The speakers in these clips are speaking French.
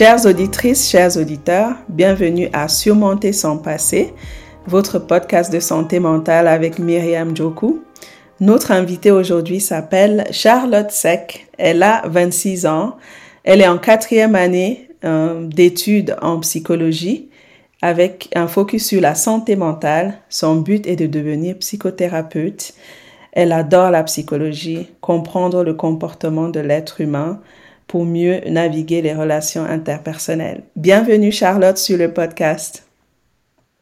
Chères auditrices, chers auditeurs, bienvenue à Surmonter son passé, votre podcast de santé mentale avec Myriam Joku. Notre invitée aujourd'hui s'appelle Charlotte Sec. Elle a 26 ans. Elle est en quatrième année euh, d'études en psychologie avec un focus sur la santé mentale. Son but est de devenir psychothérapeute. Elle adore la psychologie, comprendre le comportement de l'être humain pour mieux naviguer les relations interpersonnelles. Bienvenue Charlotte sur le podcast.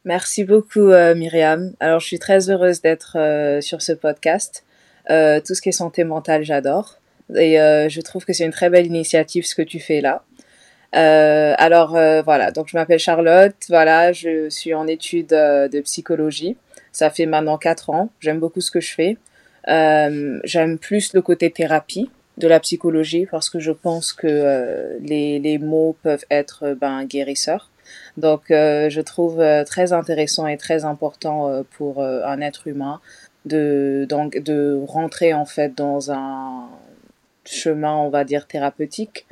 Merci beaucoup euh, Myriam. Alors je suis très heureuse d'être euh, sur ce podcast. Euh, tout ce qui est santé mentale, j'adore. Et je trouve que c'est une très belle initiative ce que tu fais là. Euh, alors euh, voilà, donc je m'appelle Charlotte, voilà, je suis en études euh, de psychologie. Ça fait maintenant quatre ans. J'aime beaucoup ce que je fais. J'aime plus le côté thérapie de la psychologie parce que je pense que les, les mots peuvent être ben, guérisseurs. Donc je trouve très intéressant et très important pour un être humain de, donc, de rentrer en fait dans un chemin, on va dire, thérapeutique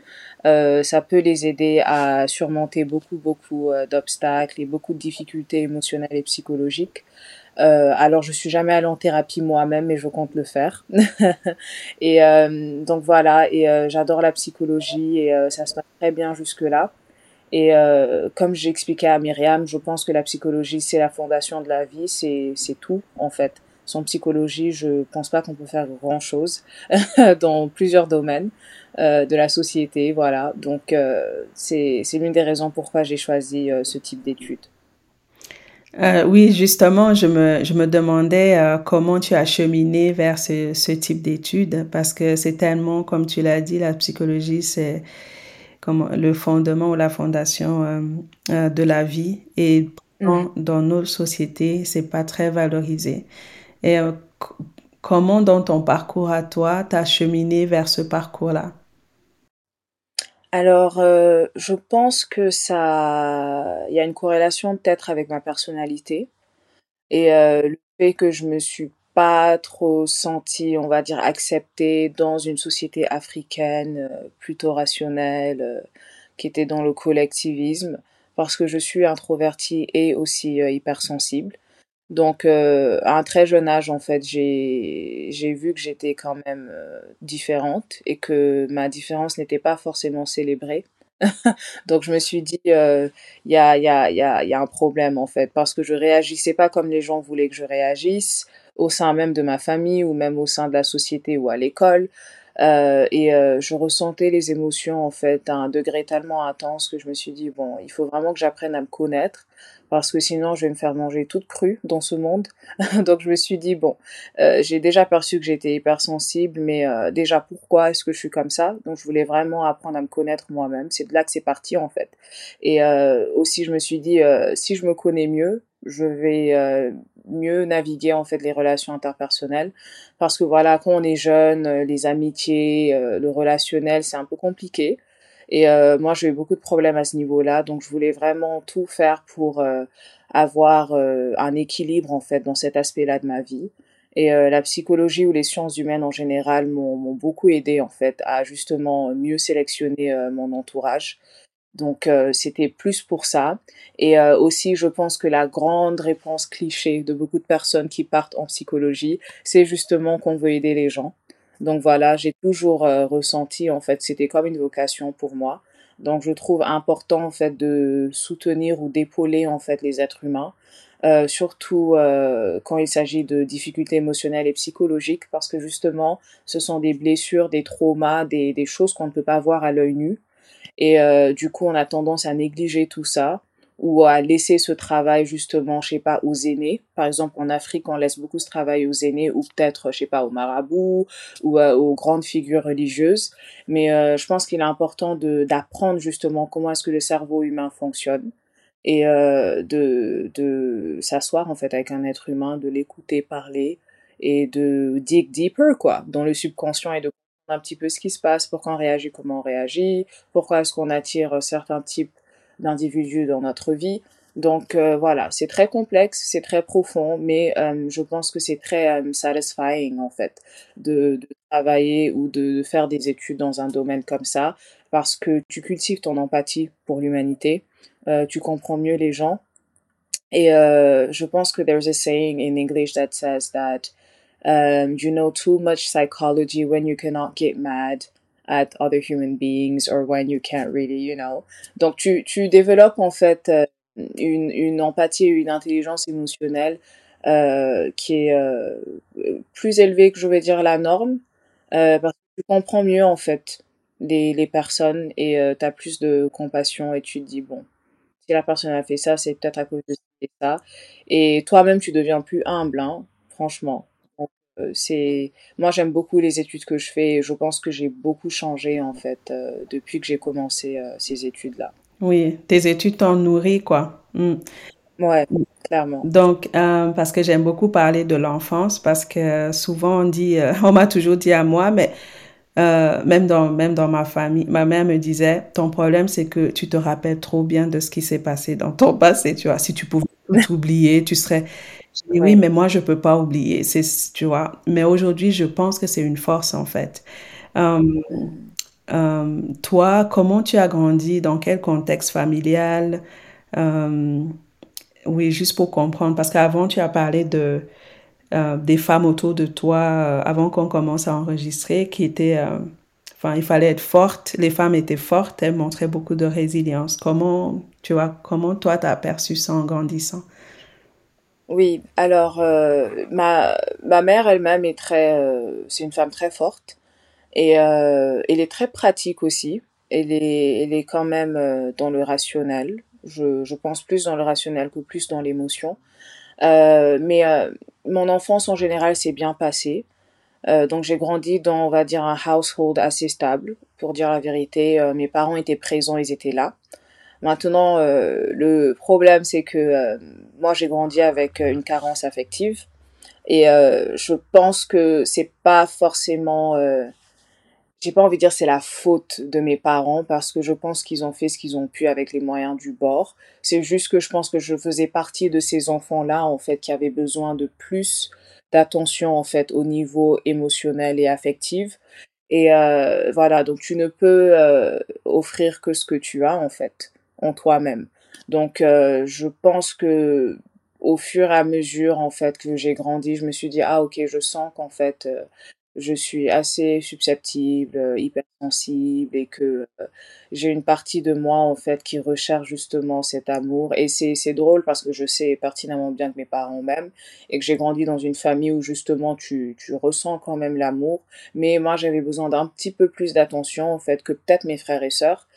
euh, ça peut les aider à surmonter beaucoup, beaucoup euh, d'obstacles et beaucoup de difficultés émotionnelles et psychologiques. Euh, alors, je suis jamais allée en thérapie moi-même, mais je compte le faire. et euh, donc voilà, et euh, j'adore la psychologie et ça se passe très bien jusque-là. Et comme j'expliquais à Myriam, je pense que la psychologie, c'est la fondation de la vie, c'est tout en fait. Sans psychologie, je pense pas qu'on peut faire grand-chose dans plusieurs domaines. Euh, de la société, voilà. Donc euh, c'est l'une des raisons pourquoi j'ai choisi euh, ce type d'études. Oui, justement, je me, je me demandais comment tu as cheminé vers ce, ce type d'études parce que c'est tellement, comme tu l'as dit, la psychologie, c'est comme le fondement ou la fondation de la vie et dans, dans nos sociétés, c'est pas très valorisé. Et comment dans ton parcours à toi, tu as cheminé vers ce parcours-là? Alors, euh, je pense que ça, il y a une corrélation peut-être avec ma personnalité et euh, le fait que je me suis pas trop sentie, on va dire, acceptée dans une société africaine euh, plutôt rationnelle, qui était dans le collectivisme, parce que je suis introvertie et aussi hypersensible. Donc, euh, à un très jeune âge, en fait, j'ai vu que j'étais quand même euh, différente et que ma différence n'était pas forcément célébrée. Donc, je me suis dit, euh, il y a, y, a, y, a, y a un problème, en fait, parce que je réagissais pas comme les gens voulaient que je réagisse, au sein même de ma famille ou même au sein de la société ou à l'école. Et je ressentais les émotions en fait à un degré tellement intense que je me suis dit bon il faut vraiment que j'apprenne à me connaître parce que sinon je vais me faire manger toute crue dans ce monde. Donc je me suis dit bon, euh, j'ai déjà perçu que j'étais hypersensible, mais euh, déjà pourquoi est-ce que je suis comme ça? Donc je voulais vraiment apprendre à me connaître moi-même. C'est de là que c'est parti en fait. Et euh, aussi je me suis dit euh, si je me connais mieux, je vais euh, mieux naviguer en fait les relations interpersonnelles parce que voilà quand on est jeune, les amitiés, le relationnel c'est un peu compliqué. Et euh, moi, j'ai eu beaucoup de problèmes à ce niveau-là, donc je voulais vraiment tout faire pour euh, avoir euh, un équilibre en fait dans cet aspect-là de ma vie. Et euh, la psychologie ou les sciences humaines en général m'ont beaucoup aidé en fait à justement mieux sélectionner euh, mon entourage. Donc c'était plus pour ça. Et aussi, je pense que la grande réponse cliché de beaucoup de personnes qui partent en psychologie, c'est justement qu'on veut aider les gens. Donc voilà, j'ai toujours euh, ressenti en fait, c'était comme une vocation pour moi. Donc je trouve important en fait de soutenir ou d'épauler en fait les êtres humains, euh, surtout euh, quand il s'agit de difficultés émotionnelles et psychologiques, parce que justement, ce sont des blessures, des traumas, des, des choses qu'on ne peut pas voir à l'œil nu. Et du coup, on a tendance à négliger tout ça ou à laisser ce travail justement, je sais pas, aux aînés. Par exemple, en Afrique, on laisse beaucoup ce travail aux aînés ou peut-être, je sais pas, aux marabouts ou euh, aux grandes figures religieuses. Mais euh, je pense qu'il est important de d'apprendre justement comment est-ce que le cerveau humain fonctionne et euh, de de s'asseoir en fait avec un être humain, de l'écouter parler et de dig deeper quoi, dans le subconscient et de comprendre un petit peu ce qui se passe, pourquoi on réagit, comment on réagit, pourquoi est-ce qu'on attire certains types d'individus dans notre vie. Donc euh, voilà, c'est très complexe, c'est très profond, mais euh, je pense que c'est très euh, satisfying en fait de, travailler ou de faire des études dans un domaine comme ça parce que tu cultives ton empathie pour l'humanité, tu comprends mieux les gens. Et je pense que there's a saying in English that says that um, you know too much psychology when you cannot get mad at other human beings or when you can't really, you know. Donc tu, tu développes en fait une, une empathie et une intelligence émotionnelle euh, qui est euh, plus élevée que je vais dire la norme euh, parce que tu comprends mieux en fait les, les personnes et euh, tu as plus de compassion et tu te dis bon si la personne a fait ça c'est peut-être à cause de ça et toi-même tu deviens plus humble hein, franchement euh, c'est moi j'aime beaucoup les études que je fais et je pense que j'ai beaucoup changé en fait euh, depuis que j'ai commencé ces études là oui, tes études t'ont nourri, quoi. Mm. Ouais, clairement. Donc, euh, parce que j'aime beaucoup parler de l'enfance, parce que souvent on dit, euh, on m'a toujours dit à moi, mais euh, même dans même dans ma famille, ma mère me disait, ton problème c'est que tu te rappelles trop bien de ce qui s'est passé dans ton passé, tu vois. Si tu pouvais oublier, tu serais. Oui, mais moi je peux pas oublier, c'est tu vois. Mais aujourd'hui, je pense que c'est une force en fait. Euh, toi, comment tu as grandi, dans quel contexte familial? Euh, Oui, juste pour comprendre, parce qu'avant, tu as parlé de, euh, des femmes autour de toi, avant qu'on commence à enregistrer, qui étaient... Enfin, il fallait être forte, les femmes étaient fortes, elles montraient beaucoup de résilience. Comment, tu vois, comment toi, tu as perçu ça en grandissant? Oui, alors, ma, ma mère elle-même est très... c'est une femme très forte. Et euh, elle est très pratique aussi. Elle est, elle est quand même euh, dans le rationnel. Je, je pense plus dans le rationnel que plus dans l'émotion. Euh, mais euh, mon enfance en général s'est bien passée. Euh, donc j'ai grandi dans, on va dire, un household assez stable. Pour dire la vérité, euh, mes parents étaient présents, ils étaient là. Maintenant, le problème, c'est que moi, j'ai grandi avec une carence affective. Et je pense que c'est pas forcément j'ai pas envie de dire c'est la faute de mes parents parce que je pense qu'ils ont fait ce qu'ils ont pu avec les moyens du bord. C'est juste que je pense que je faisais partie de ces enfants-là en fait qui avaient besoin de plus d'attention en fait au niveau émotionnel et affectif. Et euh, voilà, donc tu ne peux euh, offrir que ce que tu as en fait en toi-même. Donc euh, je pense que au fur et à mesure en fait que j'ai grandi, je me suis dit ah ok je sens qu'en fait euh, je suis assez susceptible, euh, hypersensible et que j'ai une partie de moi en fait qui recherche justement cet amour. Et c'est c'est drôle parce que je sais pertinemment bien que mes parents m'aiment et que j'ai grandi dans une famille où justement tu tu ressens quand même l'amour. Mais moi j'avais besoin d'un petit peu plus d'attention en fait que peut-être mes frères et sœurs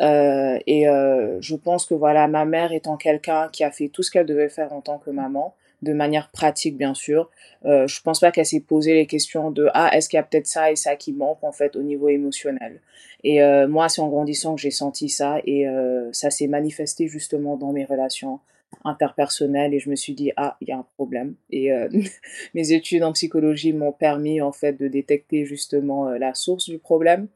euh, et euh, je pense que voilà ma mère étant quelqu'un qui a fait tout ce qu'elle devait faire en tant que maman de manière pratique bien sûr. Euh, je pense pas qu'elle s'est posé les questions de ah est-ce qu'il y a peut-être ça et ça qui manque en fait au niveau émotionnel. Et euh, moi c'est en grandissant que j'ai senti ça et ça s'est manifesté justement dans mes relations interpersonnelles et je me suis dit ah il y a un problème et mes études en psychologie m'ont permis en fait de détecter justement la source du problème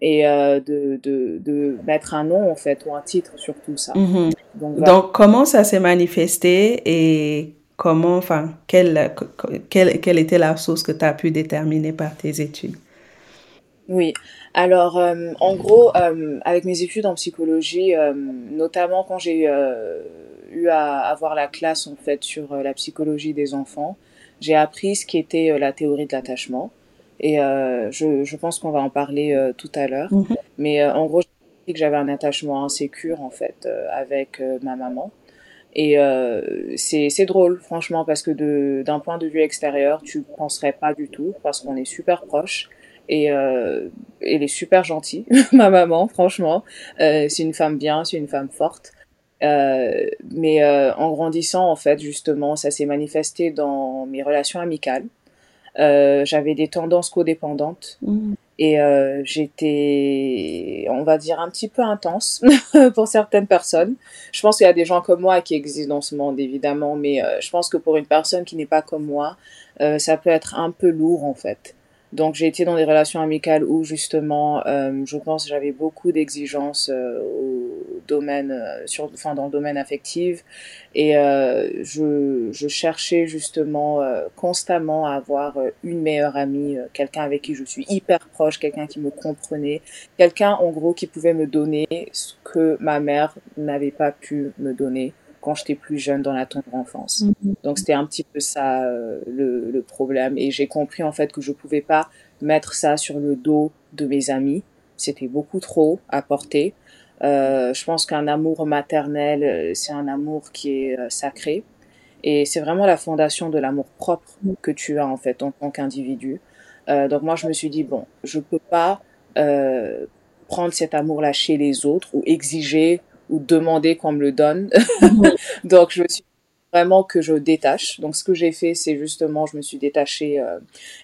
et euh, de, de, de, mettre un nom en fait ou un titre sur tout ça. Mm -hmm. Donc, voilà. Donc, comment ça s'est manifesté et comment, enfin, quelle, quelle, quelle était la source que tu as pu déterminer par tes études? Oui, alors euh, en gros, euh, avec mes études en psychologie, euh, notamment quand j'ai eu à avoir la classe en fait sur la psychologie des enfants, j'ai appris ce qui était la théorie de l'attachement. Et je, je, pense qu'on va en parler tout à l'heure. Mm -hmm. Mais en gros, j'ai appris que j'avais un attachement insécure en fait avec ma maman. Et euh, c'est drôle, franchement, parce que d'un point de vue extérieur, tu penserais pas du tout, parce qu'on est super proches. Et euh, elle est super gentille, ma maman, franchement. Euh, c'est une femme bien, c'est une femme forte. Euh, mais euh, en grandissant, en fait, justement, ça s'est manifesté dans mes relations amicales. Euh, J'avais des tendances codépendantes. Mmh. Et euh, j'étais, on va dire, un petit peu intense pour certaines personnes. Je pense qu'il y a des gens comme moi qui existent dans ce monde, évidemment, mais euh, je pense que pour une personne qui n'est pas comme moi, ça peut être un peu lourd, en fait. Donc j'ai été dans des relations amicales où justement, euh, je pense, j'avais beaucoup d'exigences euh, domaine, euh, sur, enfin dans le domaine affectif, et euh, je, je cherchais justement constamment à avoir une meilleure amie, quelqu'un avec qui je suis hyper proche, quelqu'un qui me comprenait, quelqu'un en gros qui pouvait me donner ce que ma mère n'avait pas pu me donner quand j'étais plus jeune dans la tendre enfance. Mhm. Donc c'était un petit peu ça le, le problème, et j'ai compris en fait que je pouvais pas mettre ça sur le dos de mes amis c'était beaucoup trop à porter. Euh, je pense qu'un amour maternel, euh, c'est un amour qui est euh, sacré. Et c'est vraiment la fondation de l'amour propre que tu as en fait en tant qu'individu. Euh, donc moi, je me suis dit, bon, je peux pas euh, prendre cet amour-là chez les autres ou exiger ou demander qu'on me le donne. donc je me suis vraiment que je détache. Donc ce que j'ai fait, c'est justement, je me suis détachée euh,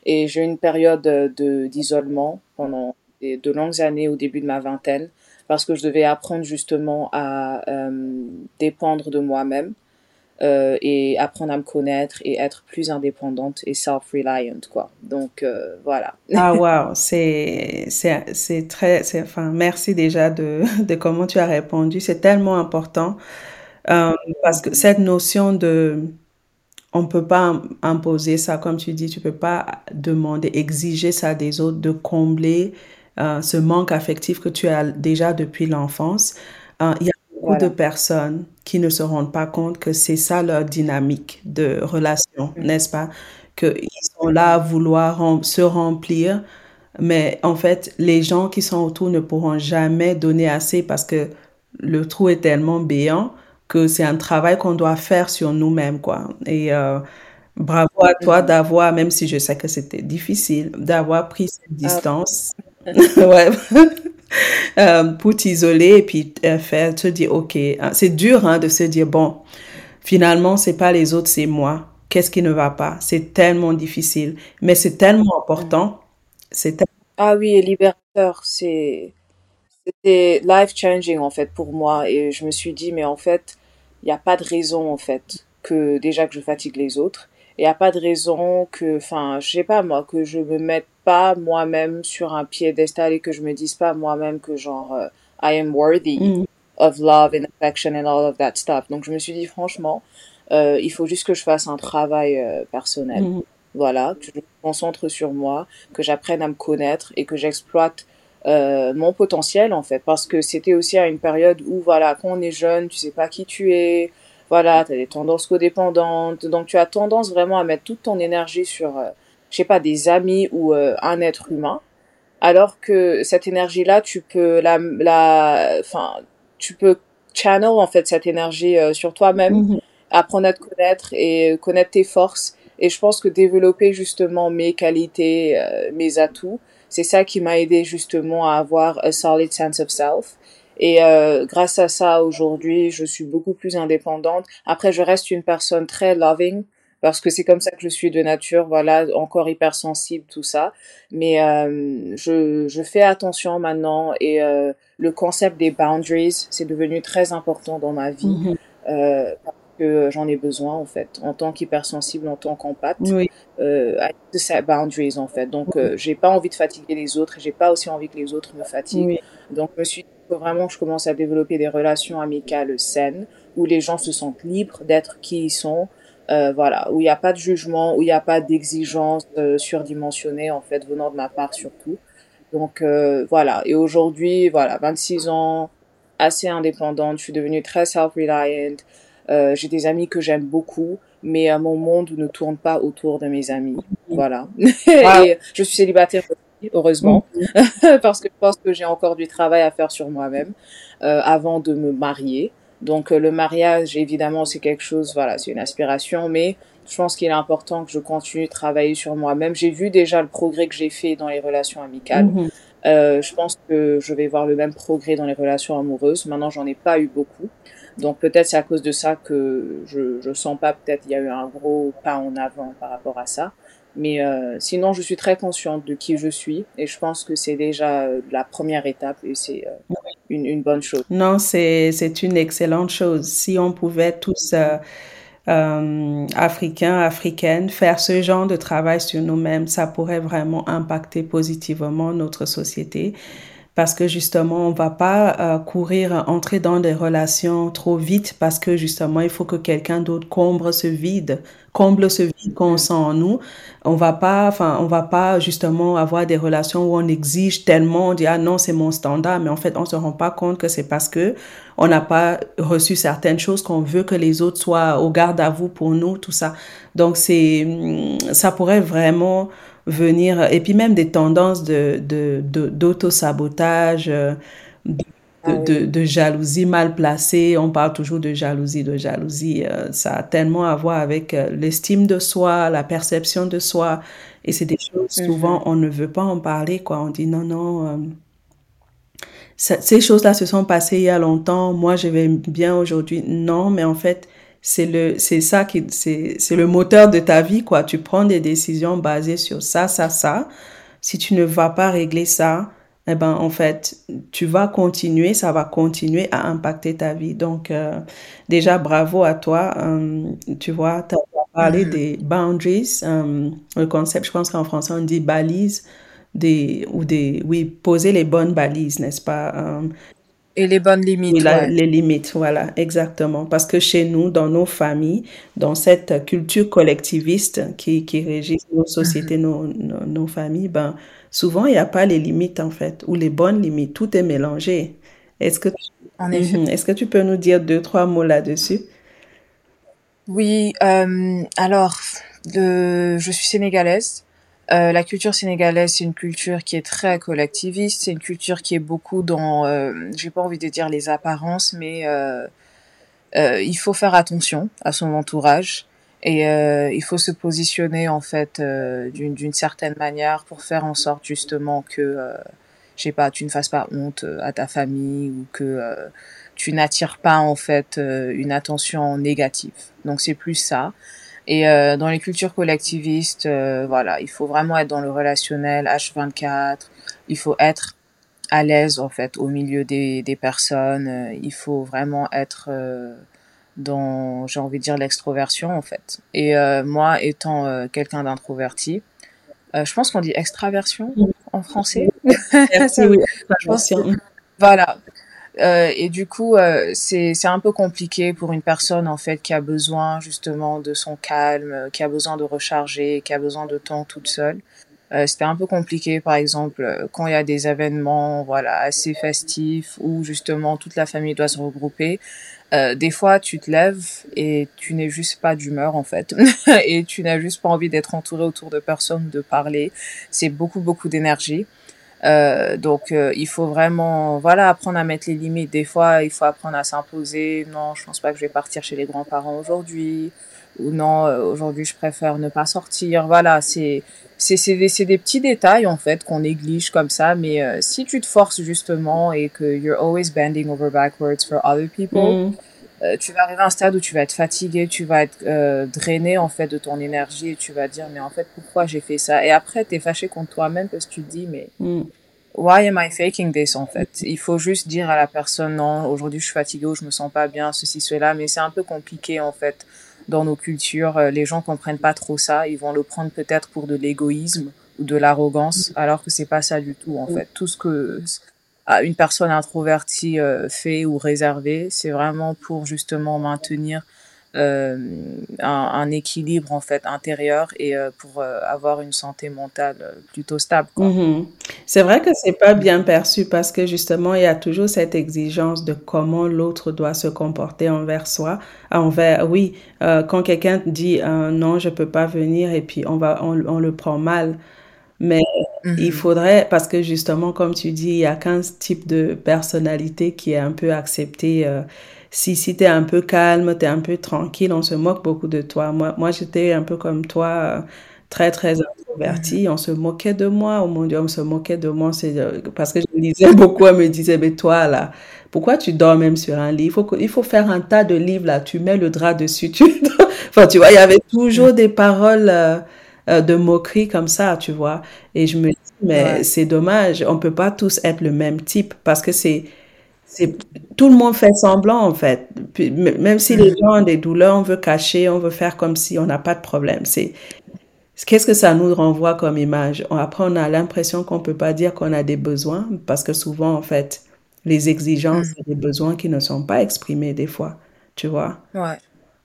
et j'ai eu une période de d'isolement pendant de longues années au début de ma vingtaine parce que je devais apprendre justement à euh, dépendre de moi-même euh, et apprendre à me connaître et être plus indépendante et self-reliant quoi. Donc euh, voilà. ah wow, c'est très enfin merci déjà de de comment tu as répondu, c'est tellement important parce que cette notion de on peut pas imposer ça comme tu dis, tu peux pas demander exiger ça des autres de combler euh, ce manque affectif que tu as déjà depuis l'enfance, euh, il y a beaucoup de personnes qui ne se rendent pas compte que c'est ça leur dynamique de relation, mm. n'est-ce pas? Qu'ils sont là à vouloir se remplir, mais en fait, les gens qui sont autour ne pourront jamais donner assez parce que le trou est tellement béant que c'est un travail qu'on doit faire sur nous-mêmes, quoi. Et euh, bravo à toi d'avoir, même si je sais que c'était difficile, d'avoir pris cette ah. distance. ouais. euh, pour t'isoler et puis euh, faire te dire ok hein, c'est dur hein, de se dire bon finalement c'est pas les autres c'est moi. Qu'est-ce qui ne va pas? C'est tellement difficile mais c'est tellement important. C'est ah oui et libérateur c'est c'était life changing en fait pour moi. Et je me suis dit mais en fait il n'y a pas de raison en fait que déjà que je fatigue les autres. Il n'y a pas de raison que, enfin, je sais pas moi, que je me mette pas moi-même sur un piédestal et que je me dise pas moi-même que genre, euh, I am worthy mm. of love and affection and all of that stuff. Donc je me suis dit franchement, euh, il faut juste que je fasse un travail euh, personnel. Mm. Voilà, que je me concentre sur moi, que j'apprenne à me connaître et que j'exploite euh, mon potentiel en fait parce que c'était aussi à une période où voilà quand on est jeune tu sais pas qui tu es voilà, tu as des tendances codépendantes, donc tu as tendance vraiment à mettre toute ton énergie sur, euh, je sais pas, des amis ou euh, un être humain, alors que cette énergie-là, tu peux la, la, enfin, tu peux channel en fait cette énergie euh, sur toi-même, mhm. apprendre à te connaître et connaître tes forces. Et je pense que développer justement mes qualités, mes atouts, c'est ça qui m'a aidé justement à avoir a solid sense of self et euh, grâce à ça, aujourd'hui, je suis beaucoup plus indépendante. Après, je reste une personne très loving parce que c'est comme ça que je suis de nature, voilà, encore hypersensible, tout ça. Mais euh, je, je fais attention maintenant et euh, le concept des boundaries, c'est devenu très important dans ma vie. Mm-hmm. euh, parce que j'en ai besoin en fait en tant qu'hypersensible en tant qu'empathe oui. euh, de ces boundaries en fait donc euh, j'ai pas envie de fatiguer les autres et j'ai pas aussi envie que les autres me fatiguent oui. donc je me suis vraiment que je commence à développer des relations amicales saines, où les gens se sentent libres d'être qui ils sont, euh, voilà, où il n'y a pas de jugement, où il n'y a pas d'exigence euh, surdimensionnée, en fait, venant de ma part surtout. Donc euh, voilà, et aujourd'hui, voilà, 26 ans, assez indépendante, je suis devenue très self-reliant, euh, j'ai des amis que j'aime beaucoup, mais euh, mon monde ne tourne pas autour de mes amis, voilà. Wow. et je suis célibataire heureusement, mm. parce que je pense que j'ai encore du travail à faire sur moi-même euh, avant de me marier. Donc euh, le mariage, évidemment, c'est quelque chose, voilà, c'est une aspiration, mais je pense qu'il est important que je continue de travailler sur moi-même. J'ai vu déjà le progrès que j'ai fait dans les relations amicales. Mm -hmm. euh, je pense que je vais voir le même progrès dans les relations amoureuses. Maintenant, j'en ai pas eu beaucoup. Donc peut-être c'est à cause de ça que je, je sens pas, peut-être il y a eu un gros pas en avant par rapport à ça. Mais euh, sinon, je suis très consciente de qui je suis et je pense que c'est déjà euh, la première étape et c'est euh, une, bonne chose. Non, c'est une excellente chose. Si on pouvait tous, Africains, Africaines, faire ce genre de travail sur nous-mêmes, ça pourrait vraiment impacter positivement notre société. Parce que justement, on va pas euh, courir, entrer dans des relations trop vite parce que justement, il faut que quelqu'un d'autre comble ce vide, comble ce vide qu'on sent en nous. On va pas, enfin, on va pas justement avoir des relations où on exige tellement, on dit ah non c'est mon standard, mais en fait on se rend pas compte que c'est parce que on n'a pas reçu certaines choses qu'on veut que les autres soient au garde à vous pour nous, tout ça. Donc c'est, ça pourrait vraiment venir, et puis même des tendances de, de, d'auto-sabotage, euh, ah de, de, jalousie mal placée. On parle toujours de jalousie, de jalousie. Euh, ça a tellement à voir avec euh, l'estime de soi, la perception de soi. Et c'est des choses, mhm. souvent, on ne veut pas en parler, quoi. On dit non, non. Ces choses-là se sont passées il y a longtemps. Moi, je vais bien aujourd'hui. Non, mais en fait, c'est le c'est ça qui c'est c'est le moteur de ta vie quoi tu prends des décisions basées sur ça ça ça si tu ne vas pas régler ça eh ben en fait tu vas continuer ça va continuer à impacter ta vie donc euh, déjà bravo à toi euh, tu vois tu as parlé mm-hmm. des boundaries euh, le concept je pense qu'en français on dit balises des ou des oui poser les bonnes balises n'est-ce pas et les bonnes limites. Les limites, voilà, exactement. Parce que chez nous, dans nos familles, dans cette culture collectiviste qui, qui régit nos sociétés, mm-hmm. nos, nos, familles, ben, souvent, il n'y a pas les limites, en fait, ou les bonnes limites. Tout est mélangé. Est-ce que, en effet. Mm-hmm. Est-ce que tu peux nous dire deux, trois mots là-dessus? Oui, euh, alors, je suis sénégalaise. Euh, la culture sénégalaise, c'est une culture qui est très collectiviste, c'est une culture qui est beaucoup dans, euh, j'ai pas envie de dire les apparences, mais euh, euh il faut faire attention à son entourage et euh, il faut se positionner en fait d'une certaine manière pour faire en sorte justement que, je sais pas, tu ne fasses pas honte à ta famille ou que tu n'attires pas en fait une attention négative. Donc c'est plus ça. Et euh, dans les cultures collectivistes, euh, voilà, il faut vraiment être dans le relationnel H24. Il faut être à l'aise en fait au milieu des, des personnes. Euh, il faut vraiment être euh, dans, j'ai envie de dire l'extroversion en fait. Et moi, étant quelqu'un d'introverti, je pense qu'on dit extraversion en français. Merci, oui, je pense voilà. Euh, et du coup, euh, c'est un peu compliqué pour une personne en fait qui a besoin justement de son calme, qui a besoin de recharger, qui a besoin de temps toute seule. Euh, C'était un peu compliqué, par exemple, quand il y a des événements, voilà, assez festifs où justement toute la famille doit se regrouper. Euh, des fois, tu te lèves et tu n'es juste pas d'humeur en fait, et tu n'as juste pas envie d'être entouré autour de personnes, de parler. C'est beaucoup beaucoup d'énergie. Euh, donc euh, il faut vraiment voilà apprendre à mettre les limites. Des fois, il faut apprendre à s'imposer. Non, je pense pas que je vais partir chez les grands-parents aujourd'hui. Ou non, euh, aujourd'hui je préfère ne pas sortir. Voilà, c'est c'est c'est des, des petits détails en fait qu'on néglige comme ça. Mais euh, si tu te forces justement et que you're always bending over backwards for other people. Mm. Tu vas arriver à un stade où tu vas être fatigué, tu vas être drainé en fait de ton énergie et tu vas dire mais en fait pourquoi j'ai fait ça? Et après tu es fâché contre toi-même parce que tu te dis mais mm. why am I faking this en fait? Il faut juste dire à la personne non, aujourd'hui je suis fatiguée ou je me sens pas bien, ceci cela, mais c'est un peu compliqué en fait dans nos cultures. Euh, les gens comprennent pas trop ça, ils vont le prendre peut-être pour de l'égoïsme ou de l'arrogance, alors que c'est pas ça du tout en fait. Tout ce que une personne introvertie euh, fait ou réservée, c'est vraiment pour justement maintenir euh, un, équilibre en fait intérieur et euh, pour avoir une santé mentale plutôt stable. Mm-hmm. C'est vrai que c'est pas bien perçu parce que justement il y a toujours cette exigence de comment l'autre doit se comporter envers soi, envers oui quand quelqu'un dit non je peux pas venir et puis on va on le prend mal. Mais il mm-hmm. faudrait, parce que justement, comme tu dis, il y a 15 types de personnalités qui est un peu accepté si, si tu es un peu calme, tu es un peu tranquille, on se moque beaucoup de toi. Moi, moi j'étais un peu comme toi, euh, très, très introvertie. On se moquait de moi. Oh mon Dieu, on se moquait de moi. C'est euh, parce que je lisais beaucoup. Elle me disait, mais toi, là, pourquoi tu dors même sur un lit? Il faut, il faut faire un tas de livres, là. Tu mets le drap dessus. Tu... enfin, tu vois, il y avait toujours des paroles euh, de moquerie comme ça, tu vois. Et je me dis, mais c'est dommage. On peut pas tous être le même type parce que c'est c'est tout le monde fait semblant en fait. même si les mm. gens ont des douleurs, on veut cacher, on veut faire comme si on n'a pas de problème. C'est qu'est-ce que ça nous renvoie comme image? Après, on a l'impression qu'on peut pas dire qu'on a des besoins parce que souvent, en fait, les exigences mm. et les besoins qui ne sont pas exprimés des fois, tu vois? Ouais.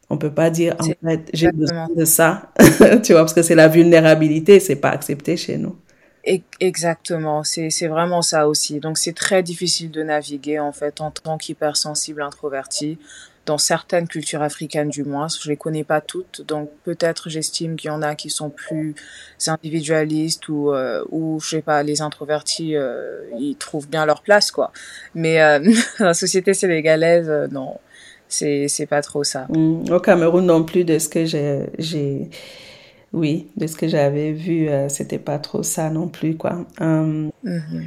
On peut pas dire, en fait, j'ai besoin de ça, tu vois, parce que c'est la vulnérabilité, c'est pas accepté chez nous. Exactement, c'est vraiment ça aussi. Donc c'est très difficile de naviguer en fait en tant qu'hypersensible introverti dans certaines cultures africaines du moins. Je les connais pas toutes, donc peut-être j'estime qu'il y en a qui sont plus individualistes ou euh, ou je sais pas, les introvertis euh, ils trouvent bien leur place quoi. Mais euh, la société sénégalaise non, c'est c'est pas trop ça. Mmh. Au Cameroun non plus de ce que j'ai oui, de ce que j'avais vu, euh, c'était pas trop ça non plus, quoi. Hum, mm-hmm.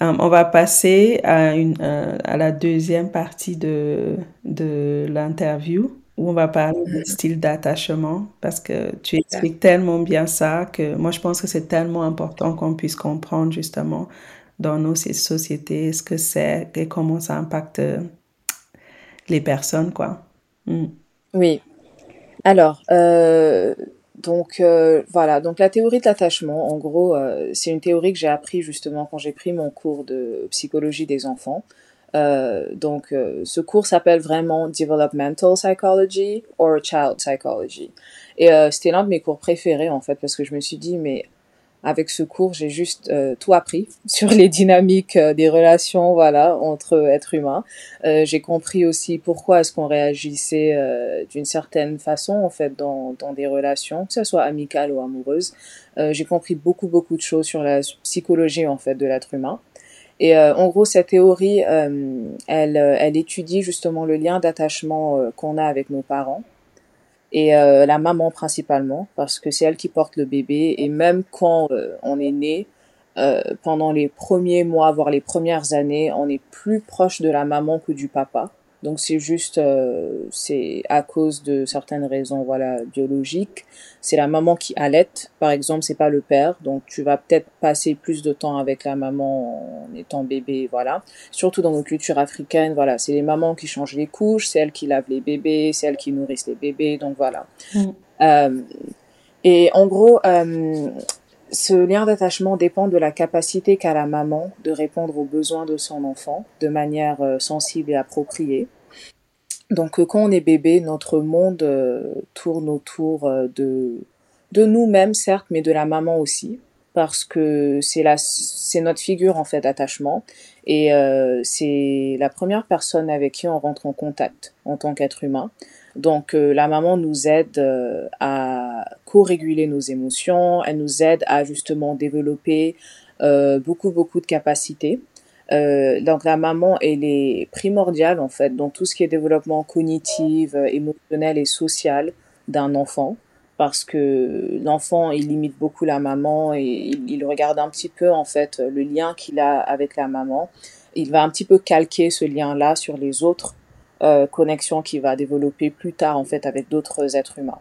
hum, on va passer à, une, euh, à la deuxième partie de, de l'interview où on va parler du mm-hmm. style d'attachement parce que tu expliques tellement bien ça que moi je pense que c'est tellement important qu'on puisse comprendre justement dans nos sociétés ce que c'est et comment ça impacte les personnes, quoi. Mm. Oui. Alors, donc euh, voilà, donc la théorie de l'attachement, en gros, euh, c'est une théorie que j'ai appris justement quand j'ai pris mon cours de psychologie des enfants. Euh, donc ce cours s'appelle vraiment Developmental Psychology or Child Psychology. Et c'était l'un de mes cours préférés en fait parce que je me suis dit mais avec ce cours, j'ai juste euh, tout appris sur les dynamiques euh, des relations, voilà, entre êtres humains. Euh, j'ai compris aussi pourquoi est-ce qu'on réagissait d'une certaine façon, en fait, dans, dans des relations, que ce soit amicales ou amoureuses. j'ai compris beaucoup, beaucoup de choses sur la psychologie, en fait, de l'être humain. Et en gros, cette théorie, elle, elle étudie justement le lien d'attachement qu'on a avec nos parents et euh, la maman principalement parce que c'est elle qui porte le bébé. Et même quand euh, on est né euh, pendant les premiers mois voire les premières années on est plus proche de la maman que du papa donc c'est juste, euh, c'est à cause de certaines raisons, voilà, biologiques. C'est la maman qui allait, par exemple, c'est pas le père. Donc tu vas peut-être passer plus de temps avec la maman en étant bébé, voilà. Surtout dans nos cultures africaines, voilà, c'est les mamans qui changent les couches, c'est elles qui lavent les bébés, c'est elles qui nourrissent les bébés, donc voilà. Mm. Euh, et en gros, euh, ce lien d'attachement dépend de la capacité qu'a la maman de répondre aux besoins de son enfant de manière euh, sensible et appropriée. Donc euh, quand on est bébé, notre monde euh, tourne autour de, de nous-mêmes, certes, mais de la maman aussi, parce que c'est c'est notre figure en fait d'attachement et c'est la première personne avec qui on rentre en contact en tant qu'être humain. Donc euh, la maman nous aide euh, à co-réguler nos émotions, elle nous aide à justement développer euh, beaucoup beaucoup de capacités. donc la maman elle est primordiale en fait dans tout ce qui est développement cognitif, émotionnel et social d'un enfant parce que l'enfant il limite beaucoup la maman et il, il, regarde un petit peu en fait le lien qu'il a avec la maman. Il va un petit peu calquer ce lien là sur les autres euh, connexion qu'il va développer plus tard en fait avec d'autres êtres humains.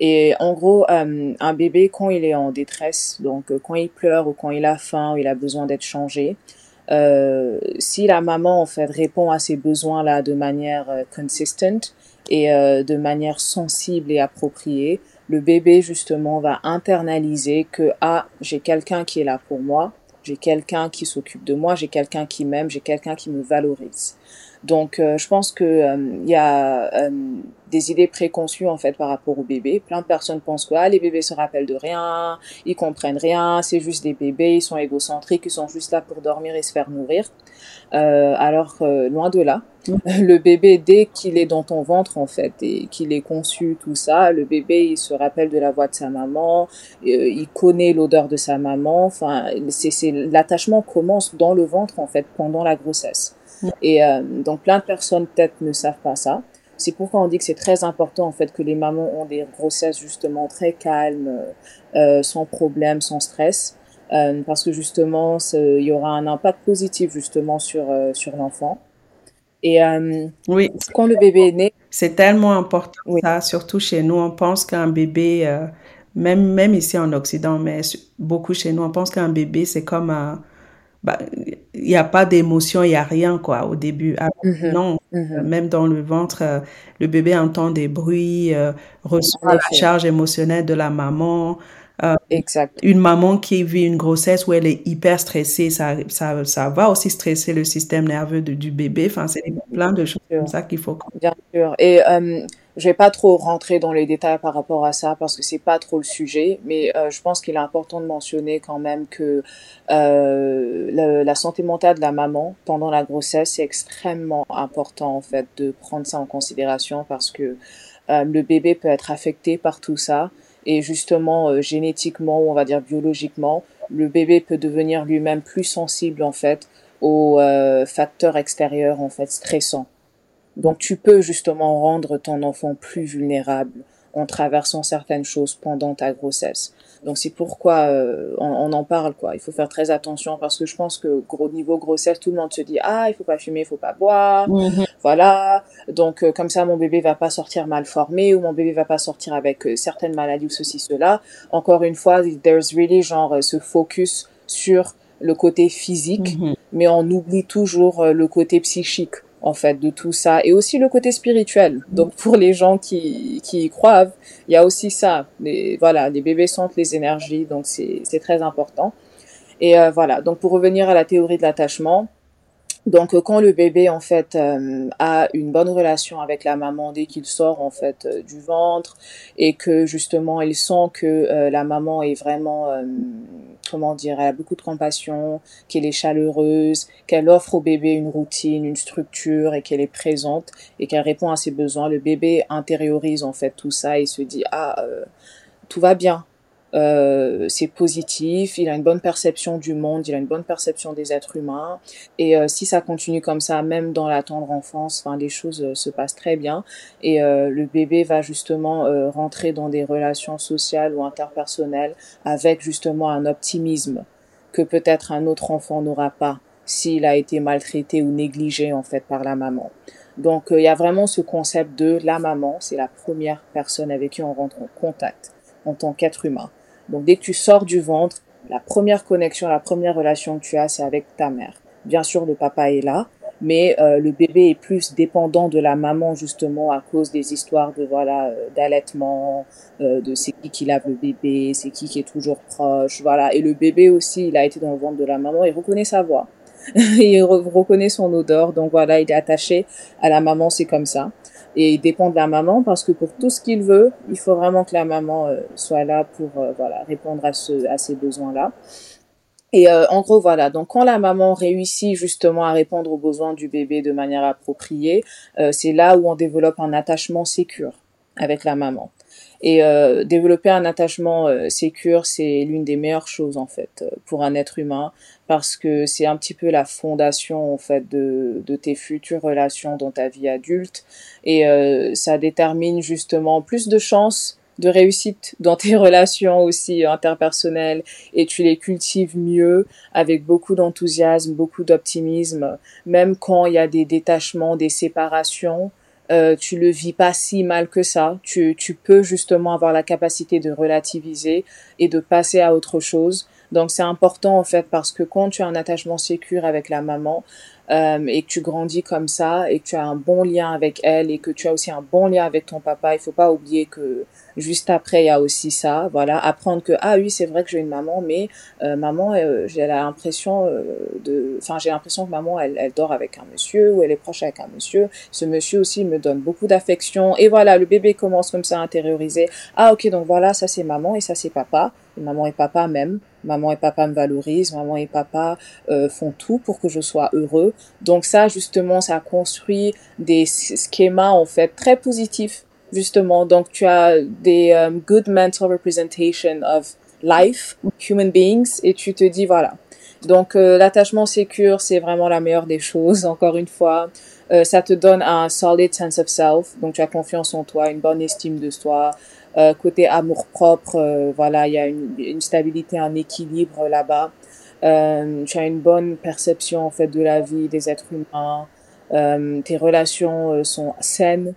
Et en gros, euh, un bébé quand il est en détresse, donc euh, quand il pleure ou quand il a faim ou il a besoin d'être changé, euh, si la maman en fait répond à ces besoins-là de manière consistent et de manière sensible et appropriée, le bébé justement va internaliser que ah j'ai quelqu'un qui est là pour moi, j'ai quelqu'un qui s'occupe de moi, j'ai quelqu'un qui m'aime, j'ai quelqu'un qui me valorise. Donc, euh, je pense que euh, il y a euh, des idées préconçues en fait par rapport aux bébés. Plein de personnes pensent que ah, les bébés se rappellent de rien, ils comprennent rien, c'est juste des bébés, ils sont égocentriques, ils sont juste là pour dormir et se faire nourrir. alors, loin de là, le bébé dès qu'il est dans ton ventre en fait et qu'il est conçu tout ça, le bébé il se rappelle de la voix de sa maman, il connaît l'odeur de sa maman. Enfin, c'est l'attachement commence dans le ventre en fait pendant la grossesse. Et euh, donc plein de personnes peut-être ne savent pas ça. C'est pourquoi on dit que c'est très important en fait que les mamans ont des grossesses justement très calmes, euh, sans problème, sans stress, euh, parce que justement il y aura un impact positif justement sur sur l'enfant. Et oui. quand le bébé est né, c'est tellement important ça, surtout chez nous, on pense qu'un bébé, même même ici en Occident, mais beaucoup chez nous, on pense qu'un bébé c'est comme un bah, il n'y a pas d'émotion, il n'y a rien, quoi, au début. Ah, mm-hmm. Non, mm-hmm. même dans le ventre, euh, le bébé entend des bruits, euh, reçoit la charge émotionnelle de la maman. Euh, exact. Une maman qui vit une grossesse où elle est hyper stressée, ça, ça, ça va aussi stresser le système nerveux du bébé. Enfin, c'est plein de choses comme ça qu'il faut. Bien sûr. Et je vais pas trop rentrer dans les détails par rapport à ça parce que c'est pas trop le sujet, mais euh, je pense qu'il est important de mentionner quand même que euh, la, santé mentale de la maman pendant la grossesse c'est extrêmement important en fait de prendre ça en considération parce que euh, le bébé peut être affecté par tout ça. Et justement euh, génétiquement ou on va dire biologiquement le bébé peut devenir lui-même plus sensible en fait aux euh, facteurs extérieurs en fait stressants donc tu peux justement rendre ton enfant plus vulnérable en traversant certaines choses pendant ta grossesse. Donc c'est pourquoi euh, on, en parle quoi. Il faut faire très attention parce que je pense que gros niveau grossesse, tout le monde se dit ah il faut pas fumer, il faut pas boire, mhm. voilà. Donc euh, comme ça mon bébé va pas sortir mal formé ou mon bébé va pas sortir avec euh, certaines maladies ou ceci cela. Encore une fois, there's really genre ce focus sur le côté physique, mhm. mais on oublie toujours le côté psychique en fait de tout ça et aussi le côté spirituel. Donc pour les gens qui qui y croient, il y a aussi ça. Mais voilà, les bébés sentent les énergies, donc c'est c'est très important. Et euh, voilà. Donc pour revenir à la théorie de l'attachement, donc euh, quand le bébé en fait euh, a une bonne relation avec la maman dès qu'il sort en fait euh, du ventre et que justement il sent que la maman est vraiment comment dire elle a beaucoup de compassion, qu'elle est chaleureuse, qu'elle offre au bébé une routine, une structure et qu'elle est présente et qu'elle répond à ses besoins, le bébé intériorise en fait tout ça et se dit ah tout va bien, euh, c'est positif, il a une bonne perception du monde, il a une bonne perception des êtres humains. Et euh, si ça continue comme ça, même dans la tendre enfance, enfin les choses euh, se passent très bien. Et le bébé va justement rentrer dans des relations sociales ou interpersonnelles avec justement un optimisme que peut-être un autre enfant n'aura pas s'il a été maltraité ou négligé en fait par la maman. Donc il y a vraiment ce concept de la maman, c'est la première personne avec qui on rentre en contact en tant qu'être humain. Donc dès que tu sors du ventre, la première connexion, la première relation que tu as, c'est avec ta mère. Bien sûr, le papa est là, mais euh, le bébé est plus dépendant de la maman justement à cause des histoires de voilà euh, d'allaitement, euh, de c'est qui qui lave le bébé, c'est qui qui est toujours proche, voilà. Et le bébé aussi, il a été dans le ventre de la maman, il reconnaît sa voix, il reconnaît son odeur, donc voilà, il est attaché à la maman, c'est comme ça et il dépend de la maman parce que pour tout ce qu'il veut, il faut vraiment que la maman euh, soit là pour euh, voilà répondre à ce à ces besoins-là. Et euh, en gros voilà, donc quand la maman réussit justement à répondre aux besoins du bébé de manière appropriée, c'est là où on développe un attachement sécure avec la maman. Et euh, développer un attachement euh, sécure, c'est l'une des meilleures choses en fait euh, pour un être humain parce que c'est un petit peu la fondation en fait de, de tes futures relations dans ta vie adulte. Et euh, ça détermine justement plus de chances de réussite dans tes relations aussi interpersonnelles. Et tu les cultives mieux avec beaucoup d'enthousiasme, beaucoup d'optimisme, même quand il y a des détachements, des séparations, euh, tu le vis pas si mal que ça. Tu, tu peux justement avoir la capacité de relativiser et de passer à autre chose. Donc c'est important en fait parce que quand tu as un attachement sécure avec la maman, euh, et que tu grandis comme ça et que tu as un bon lien avec elle et que tu as aussi un bon lien avec ton papa, il faut pas oublier que juste après il y a aussi ça, voilà, apprendre que ah oui c'est vrai que j'ai une maman, mais euh, maman euh, j'ai l'impression euh, de, enfin j'ai l'impression que maman elle, elle dort avec un monsieur ou elle est proche avec un monsieur, ce monsieur aussi me donne beaucoup d'affection. Et voilà le bébé commence comme ça à intérioriser. Ah ok donc voilà ça c'est maman et ça c'est papa maman et papa même. Maman et papa me valorisent, maman et papa euh, font tout pour que je sois heureux. Donc ça, justement, ça construit des schémas en fait très positifs, justement. Donc tu as des um, good mental representation of life, human beings, et tu te dis voilà. Donc euh, l'attachement sécure, c'est vraiment la meilleure des choses. Encore une fois, euh, ça te donne un solid sense of self. Donc tu as confiance en toi, une bonne estime de soi. Euh, côté amour propre, euh, voilà, il y a une, une, stabilité, un équilibre là-bas. Euh, tu as une bonne perception en fait de la vie des êtres humains. tes relations sont saines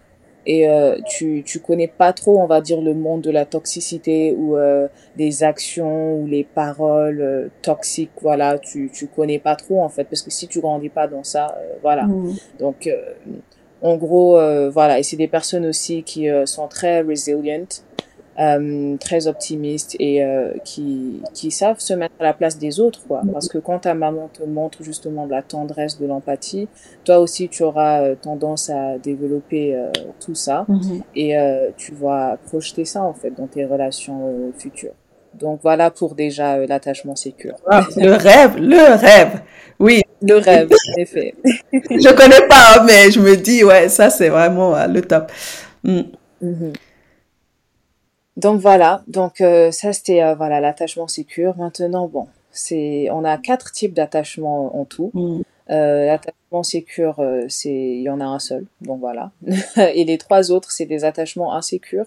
et euh, tu tu connais pas trop, on va dire, le monde de la toxicité ou euh, des actions ou les paroles euh, toxiques, voilà, tu tu connais pas trop en fait, parce que si tu grandis pas dans ça, euh, voilà. Mhm. Donc en gros, voilà, et c'est des personnes aussi qui sont très resilient euh, très optimistes et euh, qui, qui savent se mettre à la place des autres, quoi. Parce que quand ta maman te montre justement de la tendresse, de l'empathie, toi aussi tu auras euh, tendance à développer euh, tout ça Mhm. et euh, tu vas projeter ça en fait dans tes relations euh, futures. Donc voilà pour déjà l'attachement sécure. Ah, le rêve, le rêve. Oui, Le rêve, en effet. je connais pas, hein, mais je me dis, ouais, ça c'est vraiment le top. Mm. Mhm. Donc voilà, donc euh, ça c'était euh, voilà l'attachement sécure. Maintenant bon, c'est on a quatre types d'attachement en tout. Mm. Euh, l'attachement sécure, euh, c'est il y en a un seul, donc voilà. Et les trois autres c'est des attachements insécures.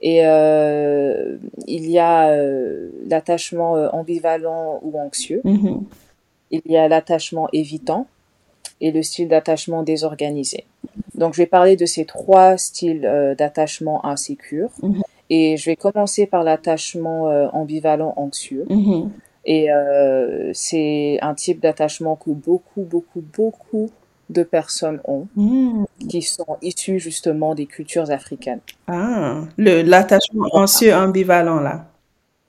Et euh, il y a euh, l'attachement ambivalent ou anxieux. Mhm. Il y a l'attachement évitant et le style d'attachement désorganisé. Donc je vais parler de ces trois styles d'attachement insécure. Mhm. Et je vais commencer par l'attachement euh, ambivalent anxieux. Mhm. Et euh, c'est un type d'attachement que beaucoup, beaucoup, beaucoup de personnes ont, Mm. qui sont issues justement des cultures africaines. Ah, l'attachement anxieux ambivalent là.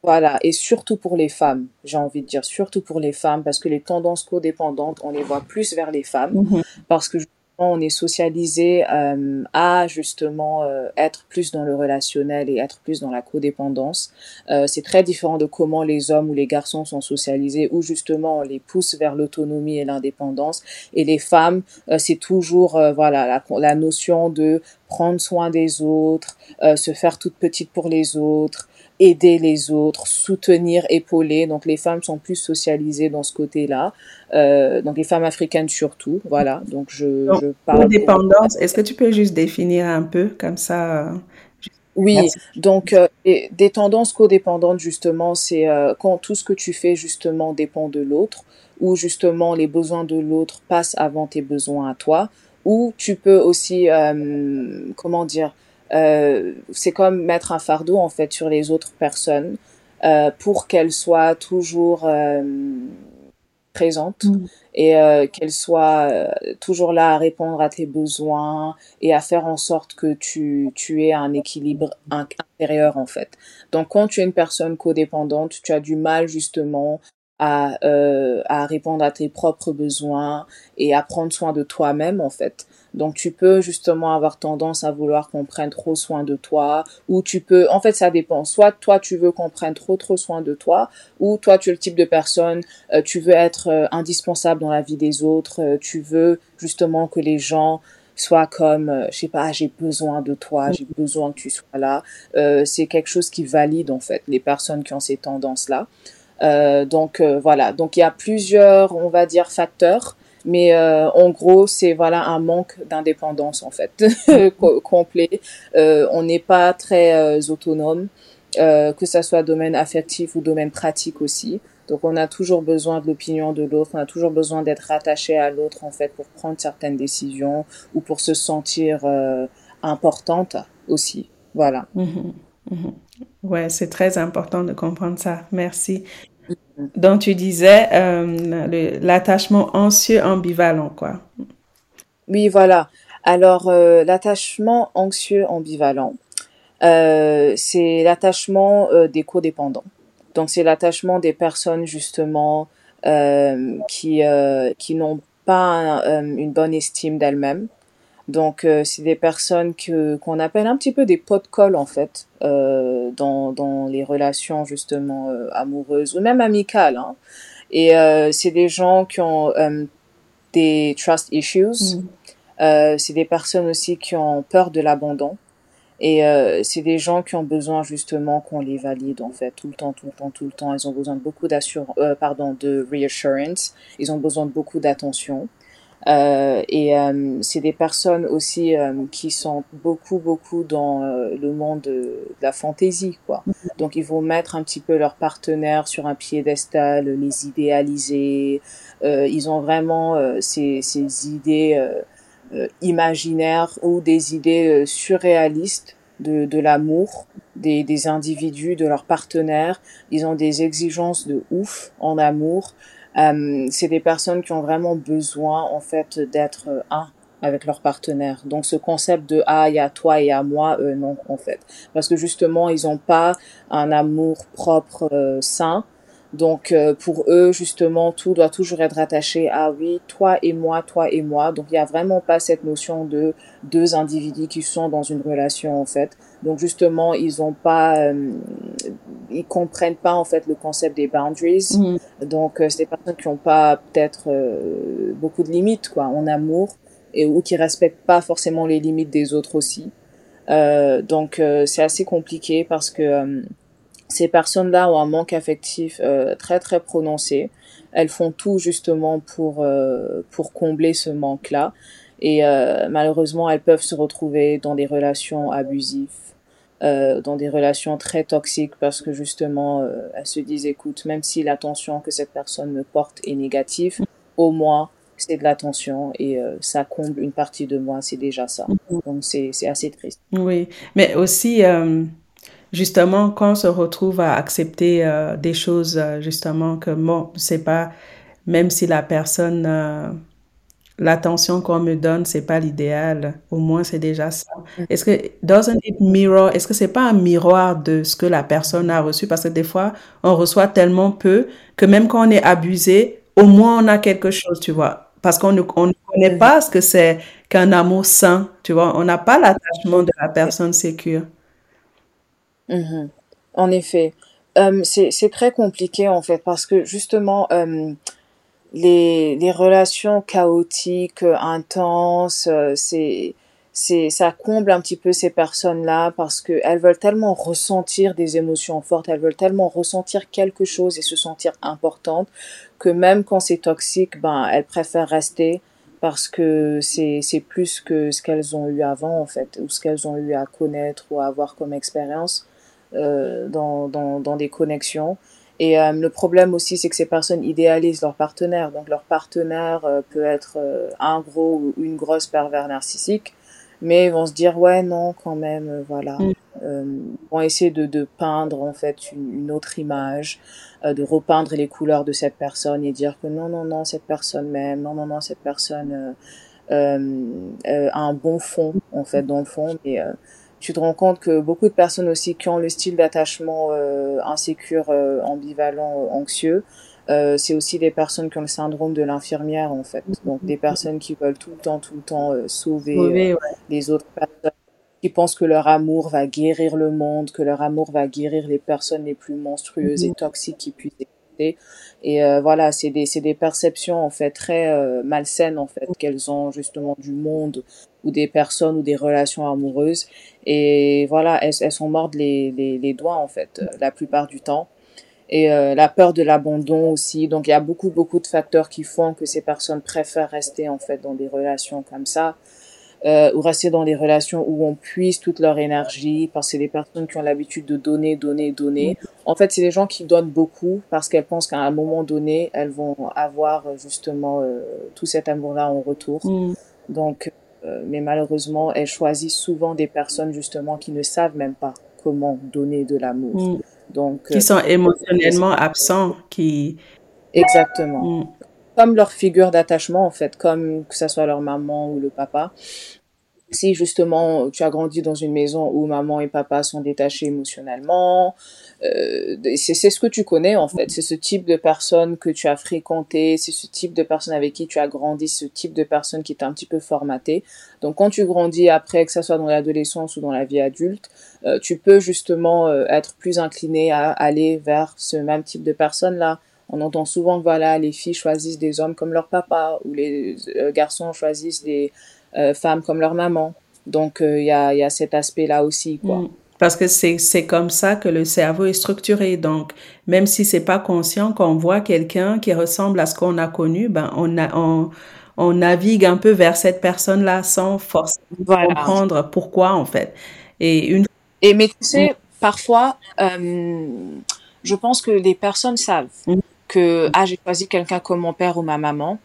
Voilà, et surtout pour les femmes, j'ai envie de dire, surtout pour les femmes, parce que les tendances codépendantes, on les voit plus vers les femmes, Mhm. parce que on est socialisé euh, à justement euh, être plus dans le relationnel et être plus dans la codépendance. Euh, c'est très différent de comment les hommes ou les garçons sont socialisés, où justement on les pousse vers l'autonomie et l'indépendance. Et les femmes, euh, c'est toujours euh, voilà la, la notion de prendre soin des autres, euh, se faire toute petite pour les autres, aider les autres, soutenir, épauler. Donc les femmes sont plus socialisées dans ce côté-là. Euh, donc les femmes africaines surtout, voilà. Donc je, Donc, je parle. pour- est-ce que tu peux juste définir un peu comme ça? euh, Oui, Merci. donc euh, et des tendances codépendantes justement, c'est euh, quand tout ce que tu fais justement dépend de l'autre, ou justement les besoins de l'autre passent avant tes besoins à toi, ou tu peux aussi, comment dire, euh, c'est comme mettre un fardeau en fait sur les autres personnes euh, pour qu'elles soient toujours euh, présentes Mm. et euh, qu'elles soient euh, toujours là à répondre à tes besoins et à faire en sorte que tu, tu aies un équilibre in- intérieur en fait. Donc quand tu es une personne codépendante, tu as du mal justement à, euh, à répondre à tes propres besoins et à prendre soin de toi-même en fait. Donc tu peux justement avoir tendance à vouloir qu'on prenne trop soin de toi ou tu peux en fait ça dépend. Soit toi tu veux qu'on prenne trop trop soin de toi ou toi tu es le type de personne euh, tu veux être euh, indispensable dans la vie des autres euh, tu veux justement que les gens soient comme euh, je sais pas j'ai besoin de toi j'ai besoin que tu sois là. Euh, c'est quelque chose qui valide en fait les personnes qui ont ces tendances là euh, donc euh, voilà, donc il y a plusieurs, on va dire, facteurs, mais euh, en gros, c'est voilà un manque d'indépendance en fait co- complet. Euh, on n'est pas très euh, autonome, euh, que ça soit domaine affectif ou domaine pratique aussi. Donc on a toujours besoin de l'opinion de l'autre, on a toujours besoin d'être rattaché à l'autre en fait pour prendre certaines décisions ou pour se sentir euh, importante aussi. Voilà. Mhm. Mhm. Ouais, c'est très important de comprendre ça. Merci. Donc, tu disais euh, l'attachement anxieux ambivalent, quoi. Oui, voilà. Alors, euh, l'attachement anxieux ambivalent, euh, c'est l'attachement euh, des codépendants. Donc, c'est l'attachement des personnes justement euh, qui euh, qui n'ont pas un- une bonne estime d'elles-mêmes. Donc, euh, c'est des personnes que qu'on appelle un petit peu des pots de colle en fait euh, dans dans les relations justement euh, amoureuses ou même amicales. Hein. Et euh, c'est des gens qui ont euh, des trust issues. Mhm. Euh, c'est des personnes aussi qui ont peur de l'abandon. Et euh, c'est des gens qui ont besoin justement qu'on les valide en fait tout le temps, tout le temps, tout le temps. Ils ont besoin de beaucoup d'assurance, euh, pardon, de reassurance. Ils ont besoin de beaucoup d'attention. Euh, et euh, c'est des personnes aussi euh, qui sont beaucoup, beaucoup dans euh, le monde de, la fantaisie, quoi. Donc ils vont mettre un petit peu leurs partenaires sur un piédestal, les idéaliser. Euh, ils ont vraiment euh, ces, ces idées. imaginaires ou des idées surréalistes de, de l'amour des, des individus, de leurs partenaires. Ils ont des exigences de ouf en amour. Euh, c'est des personnes qui ont vraiment besoin en fait d'être un avec leur partenaire. Donc ce concept de ah il y a toi et à moi euh, non en fait. Parce que justement ils ont pas un amour propre euh, sain. Donc euh, pour eux justement tout doit toujours être attaché à oui toi et moi toi et moi. Donc il y a vraiment pas cette notion de deux individus qui sont dans une relation en fait donc justement ils ont pas euh, ils comprennent pas en fait le concept des boundaries mmh. donc euh, c'est des personnes qui ont pas peut-être euh, beaucoup de limites quoi en amour et ou qui respectent pas forcément les limites des autres aussi donc c'est assez compliqué parce que ces personnes-là ont un manque affectif euh, très très prononcé. Elles font tout justement pour euh, pour combler ce manque-là. Et euh, malheureusement, elles peuvent se retrouver dans des relations abusives, euh, dans des relations très toxiques parce que justement, euh, elles se disent, écoute, même si l'attention que cette personne me porte est négative, au moins c'est de l'attention et euh, ça comble une partie de moi, c'est déjà ça. Mm-hmm. Donc c'est assez triste. Oui, mais aussi justement, quand on se retrouve à accepter euh, des choses, justement, que bon, c'est pas, même si la personne, l'attention qu'on me donne, c'est pas l'idéal, au moins c'est déjà ça. Est-ce que, doesn't it mirror, est-ce que c'est pas un miroir de ce que la personne a reçu? Parce que des fois, on reçoit tellement peu que même quand on est abusé, au moins on a quelque chose, tu vois. Parce qu'on ne, on ne connaît pas ce que c'est qu'un amour sain, tu vois. On n'a pas l'attachement de la personne sécure. Mhm. En effet. Euh, c'est très compliqué en fait parce que justement euh, les, les relations chaotiques, intenses, euh, c'est c'est ça comble un petit peu ces personnes-là parce que elles veulent tellement ressentir des émotions fortes, elles veulent tellement ressentir quelque chose et se sentir importantes que même quand c'est toxique, ben elles préfèrent rester parce que c'est c'est plus que ce qu'elles ont eu avant en fait ou ce qu'elles ont eu à connaître ou à avoir comme expérience euh, dans, dans, dans, des connexions. Et euh, le problème aussi, c'est que ces personnes idéalisent leur partenaire. Donc leur partenaire euh, peut être un gros ou une grosse pervers narcissique, mais ils vont se dire ouais non quand même, voilà. Mm. ils vont essayer de, de peindre en fait une, une autre image, de repeindre les couleurs de cette personne et dire que non non non cette personne même, non non non cette personne a un bon fond en fait dans le fond, mais tu te rends compte que beaucoup de personnes aussi qui ont le style d'attachement euh, insécure, euh, ambivalent, euh, anxieux, euh, c'est aussi des personnes qui ont le syndrome de l'infirmière en fait. Donc des personnes qui veulent tout le temps, tout le temps euh, sauver ouais. les autres personnes, qui pensent que leur amour va guérir le monde, que leur amour va guérir les personnes les plus monstrueuses et toxiques qui puissent Et euh, voilà, c'est des, des perceptions en fait très euh, malsaines en fait qu'elles ont justement du monde ou des personnes ou des relations amoureuses. Et voilà, elles, elles sont mortes les, les, doigts en fait, euh, la plupart du temps. Et la peur de l'abandon aussi. Donc il y a beaucoup, beaucoup de facteurs qui font que ces personnes préfèrent rester en fait dans des relations comme ça. Euh, ou rester dans des relations où on puise toute leur énergie, parce que c'est des personnes qui ont l'habitude de donner, donner, donner. En fait, c'est des gens qui donnent beaucoup parce qu'elles pensent qu'à un moment donné, elles vont avoir justement euh, tout cet amour-là en retour. Mm. Donc, euh, mais malheureusement, elles choisissent souvent des personnes justement qui ne savent même pas comment donner de l'amour. Mm. Donc, qui sont émotionnellement absents, qui exactement. Mm. Comme leur figure d'attachement en fait, comme que ça soit leur maman ou le papa si justement tu as grandi dans une maison où maman et papa sont détachés émotionnellement, euh, c'est ce que tu connais en fait, c'est ce type de personne que tu as fréquenté, c'est ce type de personne avec qui tu as grandi, ce type de personne qui est un petit peu formaté. Donc quand tu grandis après, que ça soit dans l'adolescence ou dans la vie adulte, euh, tu peux justement euh, être plus incliné à aller vers ce même type de personne là. On entend souvent que voilà, les filles choisissent des hommes comme leur papa ou les euh, garçons choisissent des euh, femmes comme leur maman. Donc, il euh, y, a, y, a, cet aspect-là aussi, quoi. Mm. Parce que c'est comme ça que le cerveau est structuré. Donc, même si c'est pas conscient, quand on voit quelqu'un qui ressemble à ce qu'on a connu, ben, on, a, on, on navigue un peu vers cette personne-là sans forcément voilà. comprendre pourquoi, en fait. Et une... Et mais tu sais, parfois, euh, je pense que les personnes savent mm. Que, ah, j'ai choisi quelqu'un comme mon père ou ma maman,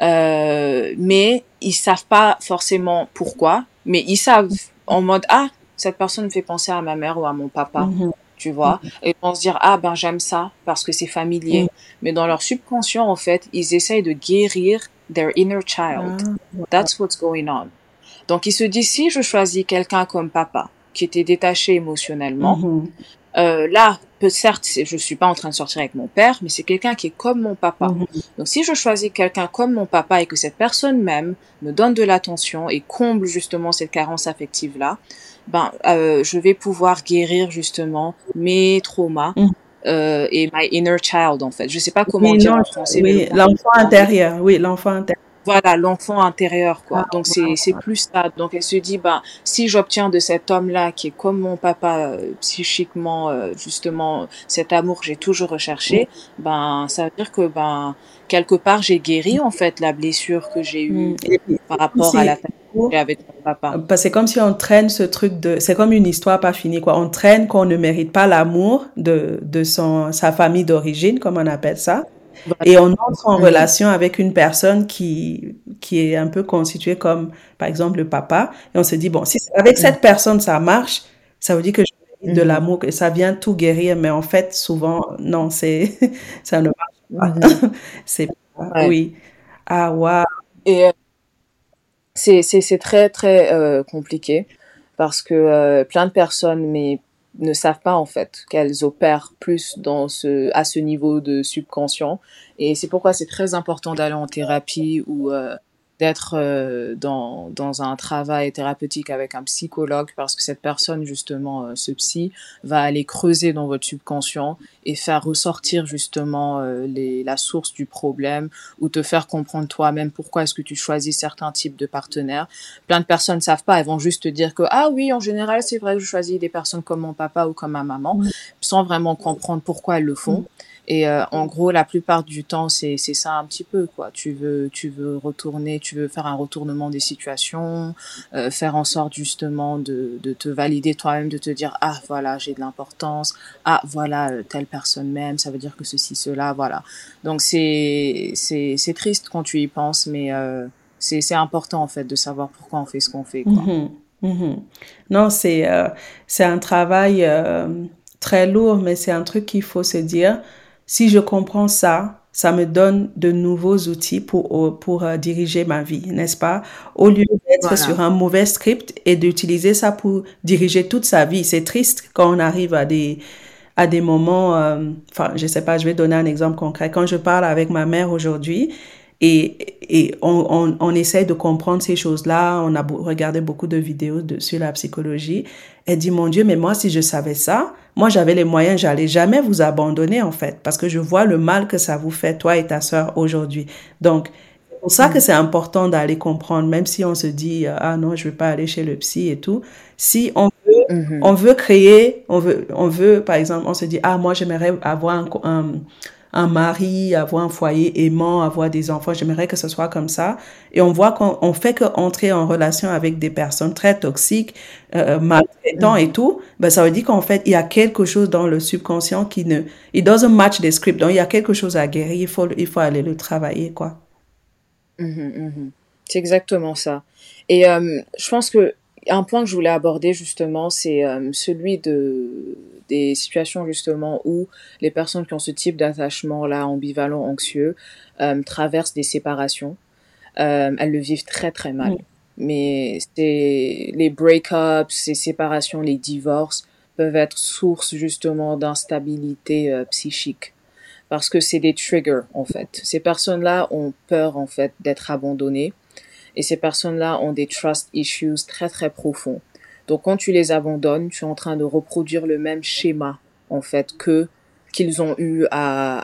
Euh, mais ils savent pas forcément pourquoi, mais ils savent en mode ah cette personne me fait penser à ma mère ou à mon papa, Mhm. tu vois, et ils vont se dire ah ben j'aime ça parce que c'est familier. Mhm. Mais dans leur subconscient en fait, ils essayent de guérir their inner child. Ah, That's what's going on. Donc ils se disent si je choisis quelqu'un comme papa qui était détaché émotionnellement, mhm. euh, là, peut certes, je suis pas en train de sortir avec mon père, mais c'est quelqu'un qui est comme mon papa. Mhm. Donc, si je choisis quelqu'un comme mon papa et que cette personne même me donne de l'attention et comble justement cette carence affective là, ben, euh, je vais pouvoir guérir justement mes traumas. Mhm. euh, et my inner child en fait. Je sais pas comment Oui, dire en français. oui, le- l'enfant intérieur, oui, l'enfant intérieur. Voilà l'enfant intérieur quoi Ah, donc c'est c'est plus ça donc elle se dit bah si j'obtiens de cet homme là qui est comme mon papa euh, psychiquement euh, justement cet amour que j'ai toujours recherché ben ça veut dire que ben quelque part j'ai guéri en fait la blessure que j'ai eue Mm. Par rapport à la avec mon papa que c'est comme si on traîne ce truc de, c'est comme une histoire pas finie, quoi. On traîne qu'on ne mérite pas l'amour de, de son, sa famille d'origine, comme on appelle ça. Et on entre en relation avec une personne qui, qui est un peu constituée comme, par exemple, le papa. Et on se dit, bon, si avec cette personne ça marche, ça veut dire que je mérite de Mhm. l'amour, que ça vient tout guérir. Mais en fait, souvent, non, c'est, ça ne marche pas. Mhm. C'est pas, Ouais. oui. Ah, waouh. Et euh, c'est c'est c'est très très euh, compliqué parce que euh, plein de personnes mais ne savent pas en fait qu'elles opèrent plus dans ce à ce niveau de subconscient. Et c'est pourquoi c'est très important d'aller en thérapie ou euh, d'être euh, dans dans un travail thérapeutique avec un psychologue parce que cette personne justement euh, ce psy va aller creuser dans votre subconscient et faire ressortir justement euh, les la source du problème ou te faire comprendre toi-même pourquoi est-ce que tu choisis certains types de partenaires. Plein de personnes ne savent pas, elles vont juste te dire que ah oui, en général, c'est vrai que je choisis des personnes comme mon papa ou comme ma maman, sans vraiment comprendre pourquoi elles le font. Et euh, en gros, la plupart du temps, c'est ça un petit peu quoi. Tu veux tu veux retourner, tu veux faire un retournement des situations, euh, faire en sorte justement de de te valider toi-même, de te dire ah voilà j'ai de l'importance, ah voilà euh, telle personne m'aime, ça veut dire que ceci cela voilà. Donc c'est c'est c'est triste quand tu y penses, mais euh, c'est c'est important en fait de savoir pourquoi on fait ce qu'on fait quoi. Mhm, mhm. Non, c'est euh, c'est un travail euh, très lourd, mais c'est un truc qu'il faut se dire, si je comprends ça, ça me donne de nouveaux outils pour, pour euh, diriger ma vie, n'est-ce pas? Au lieu d'être Voilà. sur un mauvais script et d'utiliser ça pour diriger toute sa vie. C'est triste quand on arrive à des, à des moments, euh, enfin, je sais pas, je vais donner un exemple concret. Quand je parle avec ma mère aujourd'hui, et, et on, on, on essaie de comprendre ces choses-là. On a regardé beaucoup de vidéos de, sur la psychologie. Elle dit, mon Dieu, mais moi, si je savais ça, moi, j'avais les moyens, j'allais jamais vous abandonner, en fait, parce que je vois le mal que ça vous fait, toi et ta sœur, aujourd'hui. Donc, c'est pour ça que c'est important d'aller comprendre, même si on se dit, euh, ah non, je veux pas aller chez le psy et tout. Si on veut, Mhm. on veut créer, on veut, on veut, par exemple, on se dit, ah, moi, j'aimerais avoir un, un, un mari, avoir un foyer aimant, avoir des enfants, j'aimerais que ce soit comme ça. Et on voit qu'on on fait que entrer en relation avec des personnes très toxiques, euh, maltraitantes et tout, ben, ça veut dire qu'en fait, il y a quelque chose dans le subconscient qui ne, it doesn't match the script. Donc, il y a quelque chose à guérir, il faut, il faut aller le travailler, quoi. Mhm, mhm. C'est exactement ça. Et euh, je pense que un point que je voulais aborder justement, c'est euh, celui de des situations justement où les personnes qui ont ce type d'attachement là ambivalent, anxieux, euh, traversent des séparations. Euh, elles le vivent très très mal. Mais c'est les break-ups, ces séparations, les divorces peuvent être source justement d'instabilité euh, psychique parce que c'est des triggers en fait. Ces personnes-là ont peur en fait d'être abandonnées et ces personnes-là ont des trust issues très très profonds. Donc quand tu les abandonnes, tu es en train de reproduire le même schéma en fait que qu'ils ont eu à,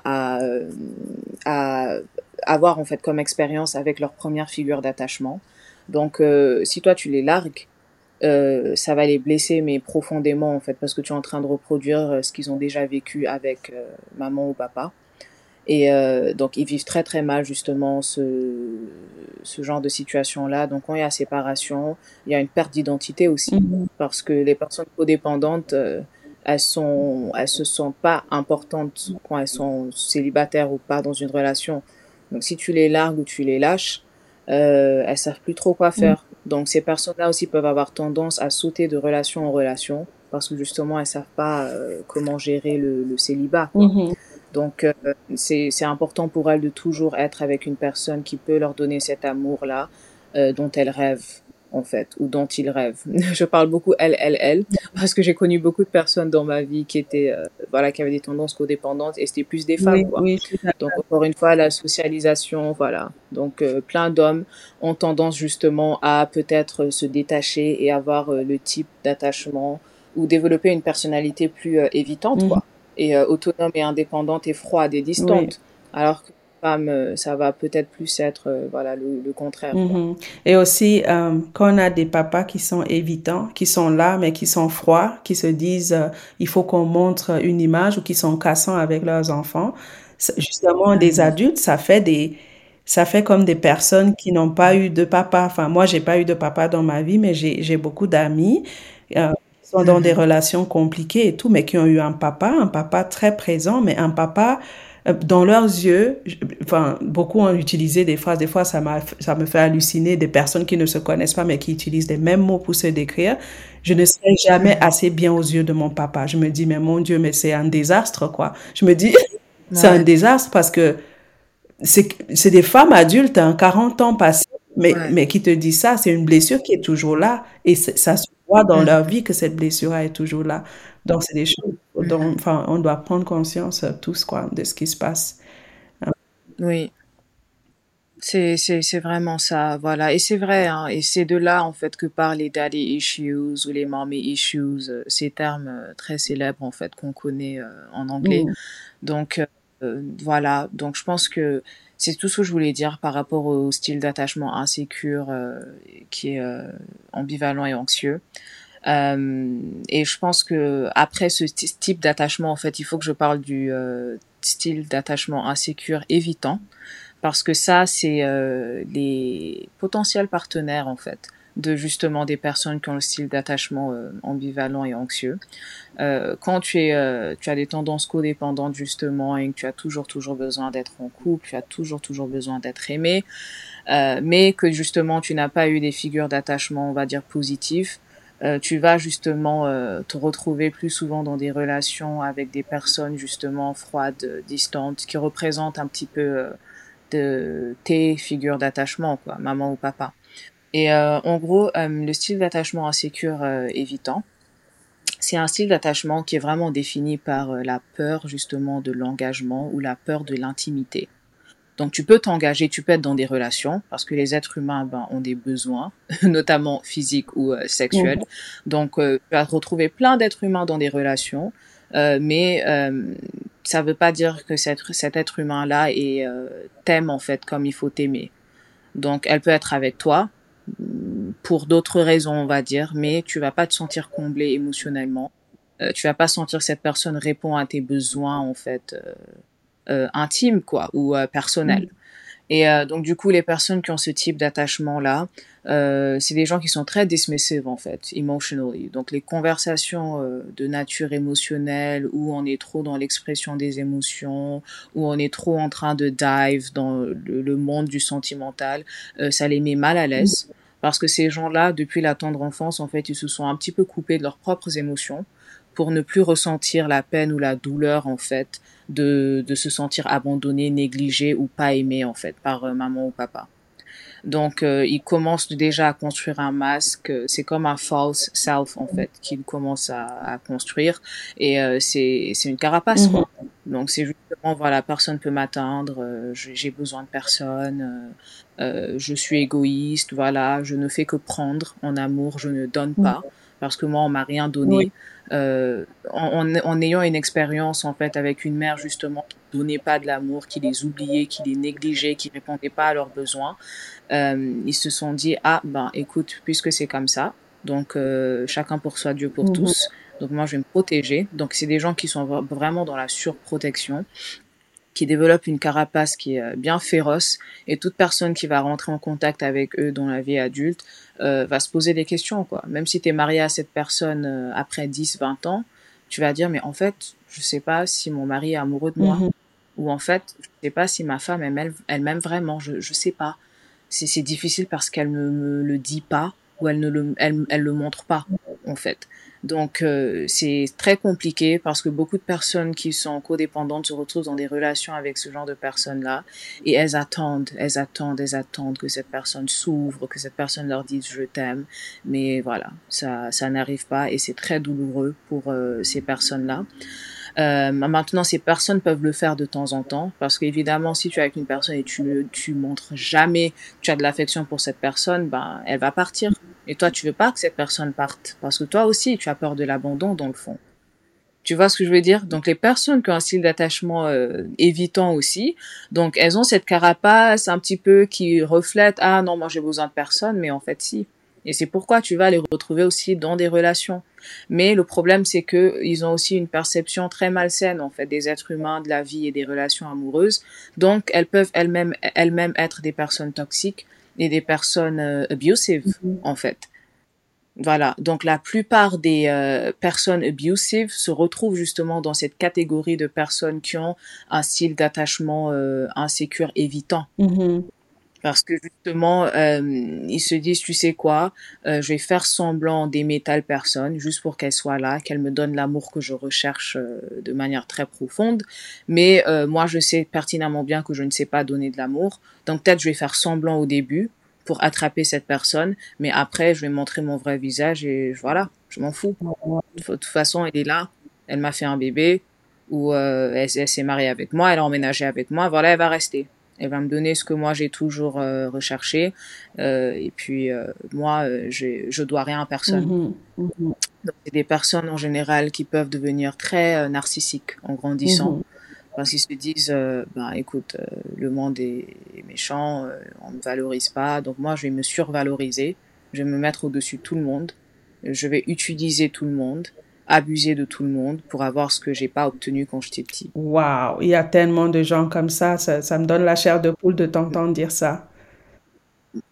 à, avoir en fait comme expérience avec leur première figure d'attachement. Donc euh, si toi tu les largues, euh, ça va les blesser mais profondément en fait parce que tu es en train de reproduire euh, ce qu'ils ont déjà vécu avec maman ou papa. Et euh, donc ils vivent très très mal justement ce, ce genre de situation-là. Donc quand il y a séparation, il y a une perte d'identité aussi Mhm. parce que les personnes codépendantes, euh, elles sont, elles se sentent pas importantes quand elles sont célibataires ou pas dans une relation Donc si tu les largues ou tu les lâches, euh, elles savent plus trop quoi faire. Mm. Donc ces personnes-là aussi peuvent avoir tendance à sauter de relation en relation parce que justement elles savent pas euh, comment gérer le, le célibat. Mm-hmm. Donc euh, c'est important pour elles de toujours être avec une personne qui peut leur donner cet amour-là euh, dont elles rêvent en fait, ou dont ils rêvent. Je parle beaucoup elle, elle, elle, parce que j'ai connu beaucoup de personnes dans ma vie qui étaient, euh, voilà, qui avaient des tendances codépendantes et c'était plus des femmes, quoi. Donc encore une fois, la socialisation, voilà. Donc euh, plein d'hommes ont tendance justement à peut-être se détacher et avoir euh, le type d'attachement ou développer une personnalité plus évitante, quoi, et autonome et indépendante et froide et distante. Alors que femme, euh, ça va peut-être plus être euh, voilà le, contraire. Mm-hmm. Et aussi, euh, quand on a des papas qui sont évitants, qui sont là, mais qui sont froids, qui se disent il faut qu'on montre une image ou qui sont cassants avec leurs enfants, justement, des mm-hmm. adultes, ça fait des ça fait comme des personnes qui n'ont pas eu de papa. Enfin, moi, j'ai pas eu de papa dans ma vie, mais j'ai beaucoup d'amis sont dans des mm-hmm. relations compliquées et tout, mais qui ont eu un papa, un papa très présent, mais un papa euh, dans leurs yeux, enfin, beaucoup ont utilisé des phrases, des fois ça, ça me fait halluciner des personnes qui ne se connaissent pas mais qui utilisent les mêmes mots pour se décrire. Je ne serai jamais assez bien aux yeux de mon papa. Je me dis, mais mon Dieu, mais c'est un désastre, quoi. Je me dis, c'est un désastre parce que c'est des femmes adultes, hein, 40 ans passés, mais, mais qui te disent ça, c'est une blessure qui est toujours là et ça se voit dans leur vie que cette blessure est toujours là. Donc, c'est des choses dont enfin, on doit prendre conscience euh, tous quoi, de ce qui se passe. Oui. C'est vraiment ça, voilà. Et c'est vrai, hein, et c'est de là, en fait, que parlent les daddy issues ou les mommy issues, euh, ces termes euh, très célèbres, en fait, qu'on connaît en anglais. Mm. Donc, voilà. Donc, je pense que c'est tout ce que je voulais dire par rapport au style d'attachement insécure qui est ambivalent et anxieux. Euh, et je pense que après ce type d'attachement, en fait, il faut que je parle du euh, style d'attachement insécure évitant, parce que ça, c'est euh, les potentiels partenaires, en fait, de justement des personnes qui ont le style d'attachement euh, ambivalent et anxieux. Euh, quand tu es, tu as des tendances codépendantes justement et que tu as toujours toujours besoin d'être en couple, tu as toujours toujours besoin d'être aimé, mais que justement tu n'as pas eu des figures d'attachement, on va dire positives, euh, tu vas justement euh, te retrouver plus souvent dans des relations avec des personnes justement froides, distantes, qui représentent un petit peu euh, de tes figures d'attachement, quoi, maman ou papa. Et en gros, le style d'attachement insécure évitant, c'est un style d'attachement qui est vraiment défini par la peur justement de l'engagement ou la peur de l'intimité. Donc tu peux t'engager, tu peux être dans des relations parce que les êtres humains ben, ont des besoins, notamment physiques ou euh, sexuels. Donc euh, tu vas retrouver plein d'êtres humains dans des relations, euh, mais euh, ça veut pas dire que cet, cet être humain-là est t'aime en fait comme il faut t'aimer. Donc elle peut être avec toi pour d'autres raisons, on va dire, mais tu vas pas te sentir comblé émotionnellement. tu vas pas sentir que cette personne répond à tes besoins en fait euh, intime quoi ou euh, personnel. Mm. Et euh, donc du coup, les personnes qui ont ce type d'attachement-là, euh, c'est des gens qui sont très dismissive en fait, emotionally. Donc les conversations de nature émotionnelle, où on est trop dans l'expression des émotions, où on est trop en train de dive dans le, monde du sentimental, ça les met mal à l'aise. Parce que ces gens-là, depuis la tendre enfance, en fait, ils se sont un petit peu coupés de leurs propres émotions pour ne plus ressentir la peine ou la douleur, en fait, de, de se sentir abandonné, négligé ou pas aimé en fait par euh, maman ou papa. Donc, euh, il commence déjà à construire un masque. C'est comme un false self, en fait, qu'il commence à, à, construire. Et euh, c'est une carapace, quoi. Mhm. Donc, c'est justement, voilà, personne peut m'atteindre. Euh, j'ai besoin de personne. je suis égoïste. Voilà, je ne fais que prendre en amour. Je ne donne pas. Parce que moi, on m'a rien donné euh, en, en, ayant une expérience en fait avec une mère justement qui donnait pas de l'amour, qui les oubliait, qui les négligeait, qui répondait pas à leurs besoins, euh, ils se sont dit ah ben écoute puisque c'est comme ça, donc euh, chacun pour soi, Dieu pour mhm. tous. Donc moi je vais me protéger. Donc c'est des gens qui sont vraiment dans la surprotection qui développent une carapace qui est euh, bien féroce et toute personne qui va rentrer en contact avec eux dans la vie adulte euh, va se poser des questions quoi. Même si tu es marié à cette personne euh, après 10 20 ans, tu vas dire mais en fait, je sais pas si mon mari est amoureux de moi. Mhm. Ou en fait, je sais pas si ma femme elle, elle m'aime vraiment, je je sais pas. C'est difficile parce qu'elle ne me le dit pas ou elle ne le elle, elle le montre pas en fait. Donc euh, c'est très compliqué parce que beaucoup de personnes qui sont codépendantes se retrouvent dans des relations avec ce genre de personnes-là et elles attendent, elles attendent, elles attendent que cette personne s'ouvre, que cette personne leur dise je t'aime, mais voilà, ça ça n'arrive pas et c'est très douloureux pour euh, ces personnes-là. Euh, maintenant, ces personnes peuvent le faire de temps en temps, parce qu'évidemment, si tu es avec une personne et tu tu montres jamais tu as de l'affection pour cette personne, ben elle va partir. Et toi, tu veux pas que cette personne parte, parce que toi aussi, tu as peur de l'abandon dans le fond. Tu vois ce que je veux dire? Donc les personnes qui ont un style d'attachement euh, évitant aussi, donc elles ont cette carapace un petit peu qui reflète ah non moi j'ai besoin de personne, mais en fait si. Et c'est pourquoi tu vas les retrouver aussi dans des relations. Mais le problème, c'est que ils ont aussi une perception très malsaine, en fait, des êtres humains, de la vie et des relations amoureuses. Donc, elles peuvent elles-mêmes, elles-mêmes être des personnes toxiques et des personnes euh, abusives, mm-hmm. en fait. Voilà. Donc, la plupart des euh, personnes abusives se retrouvent justement dans cette catégorie de personnes qui ont un style d'attachement euh, insécure évitant. Mm-hmm parce que justement euh, ils se disent tu sais quoi euh, je vais faire semblant d'aimer telle personne juste pour qu'elle soit là qu'elle me donne l'amour que je recherche euh, de manière très profonde. Mais moi je sais pertinemment bien que je ne sais pas donner de l'amour. Donc peut-être je vais faire semblant au début pour attraper cette personne mais après je vais montrer mon vrai visage et voilà je m'en fous. De toute façon elle est là elle m'a fait un bébé ou elle s'est mariée avec moi elle a emménagé avec moi voilà elle va rester elle va me donner ce que moi j'ai toujours euh, recherché. Euh, et puis euh, moi, euh, je dois rien à personne. Mm-hmm. Mm-hmm. Donc c'est des personnes en général qui peuvent devenir très euh, narcissiques en grandissant. Mm-hmm. Parce qu'ils se disent, ben écoute, le monde est, est méchant, on ne valorise pas, donc moi je vais me survaloriser, je vais me mettre au-dessus de tout le monde, je vais utiliser tout le monde, abuser de tout le monde pour avoir ce que j'ai pas obtenu quand j'étais petit. Waouh, il y a tellement de gens comme ça, ça, ça me donne la chair de poule de t'entendre dire ça.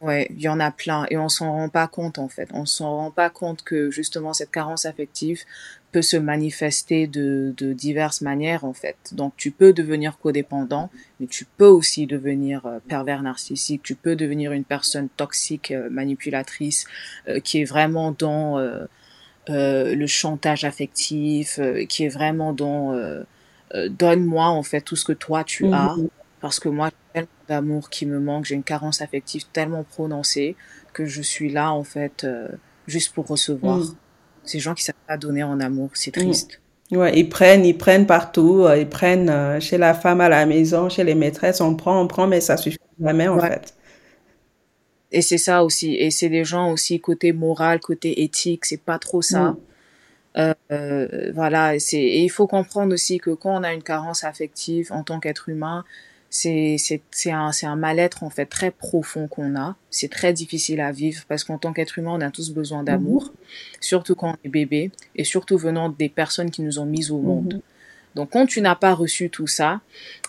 Ouais, il y en a plein et on s'en rend pas compte en fait. On s'en rend pas compte que justement cette carence affective peut se manifester de, de diverses manières en fait. Donc tu peux devenir codépendant, mais tu peux aussi devenir euh, pervers narcissique. Tu peux devenir une personne toxique, euh, manipulatrice, euh, qui est vraiment dans euh, le chantage affectif, euh, qui est vraiment dans euh, donne-moi en fait tout ce que toi tu as, mhm. parce que moi j'ai tellement d'amour qui me manque, j'ai une carence affective tellement prononcée que je suis là en fait juste pour recevoir. Mhm. Ces gens qui savent pas donner en amour, c'est mhm. triste. Ouais, ils prennent, ils prennent partout, ils prennent chez la femme à la maison, chez les maîtresses, on prend, on prend, mais ça suffit jamais en fait. Et c'est ça aussi. Et c'est des gens aussi côté moral, côté éthique, c'est pas trop ça. Mm. Euh, euh, voilà, c'est et il faut comprendre aussi que quand on a une carence affective en tant qu'être humain, c'est c'est c'est un c'est un mal-être en fait très profond qu'on a. C'est très difficile à vivre parce qu'en tant qu'être humain, on a tous besoin d'amour, mm-hmm. surtout quand on est bébé et surtout venant des personnes qui nous ont mis au monde. Mm-hmm. Donc quand tu n'as pas reçu tout ça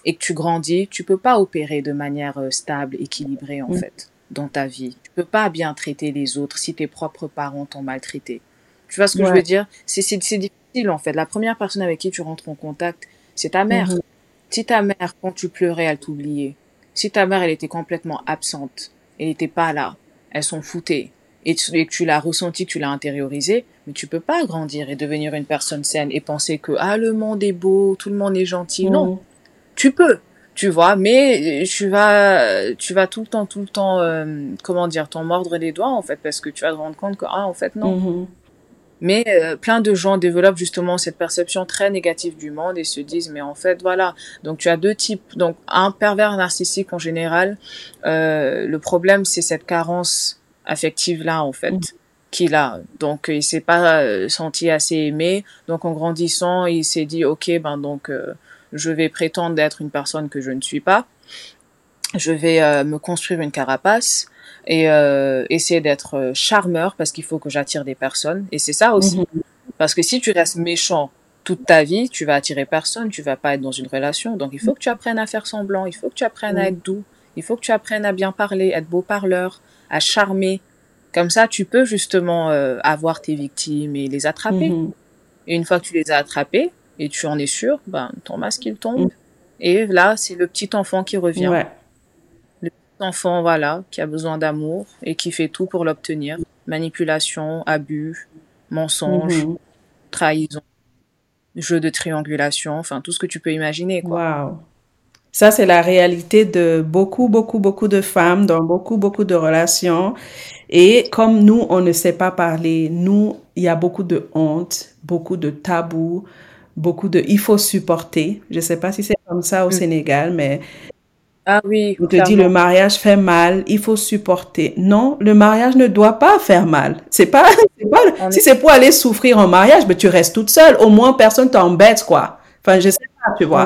et que tu grandis, tu peux pas opérer de manière euh, stable, équilibrée en mm. fait dans ta vie. Tu peux pas bien traiter les autres si tes propres parents t'ont maltraité. Tu vois ce que je veux dire? C'est c'est difficile en fait. La première personne avec qui tu rentres en contact, c'est ta mère. Mhm. Si ta mère, quand tu pleurais, elle t'oubliait. Si ta mère, elle était complètement absente, elle n'était pas là, elle s'en foutait, et, tu, que tu l'as ressenti, tu l'as intériorisé, mais tu peux pas grandir et devenir une personne saine et penser que ah le monde est beau, tout le monde est gentil. Non, mhm. tu peux, tu vois mais tu vas tu vas tout le temps tout le temps euh, comment dire t'en mordre les doigts en fait parce que tu vas te rendre compte que ah en fait non. Mm-hmm. mais euh, plein de gens développent justement cette perception très négative du monde et se disent mais en fait voilà. Donc tu as deux types. Donc un pervers narcissique en général euh, le problème c'est cette carence affective là en fait mm-hmm. qu'il a. Donc il s'est pas euh, senti assez aimé. Donc en grandissant il s'est dit ok ben donc je vais prétendre d'être une personne que je ne suis pas, je vais euh, me construire une carapace et euh, essayer d'être euh, charmeur parce qu'il faut que j'attire des personnes. Et c'est ça aussi. Mhm. Parce que si tu restes méchant toute ta vie, tu vas attirer personne, tu vas pas être dans une relation. Donc il faut que tu apprennes à faire semblant, il faut que tu apprennes à être doux, il faut que tu apprennes à bien parler, être beau parleur, à charmer. Comme ça, tu peux justement avoir tes victimes et les attraper. Mhm. Et une fois que tu les as attrapées, et tu en es sûr, ben ton masque il tombe. Et là, c'est le petit enfant qui revient. Le petit enfant, voilà, qui a besoin d'amour et qui fait tout pour l'obtenir. Manipulation, abus, mensonge, mhm. trahison, jeu de triangulation, enfin tout ce que tu peux imaginer. Quoi. Ça, c'est la réalité de beaucoup, beaucoup, beaucoup de femmes dans beaucoup, beaucoup de relations. Et comme nous, on ne sait pas parler, nous, il y a beaucoup de honte, beaucoup de tabous, beaucoup de il faut supporter. Je ne sais pas si c'est comme ça au mm. Sénégal, mais ah oui, on te dit le mariage fait mal, il faut supporter. Non, le mariage ne doit pas faire mal. C'est pas, pas si c'est pour aller souffrir en mariage, mais tu restes toute seule. Au moins personne t'embête quoi. Enfin, je sais pas, tu vois.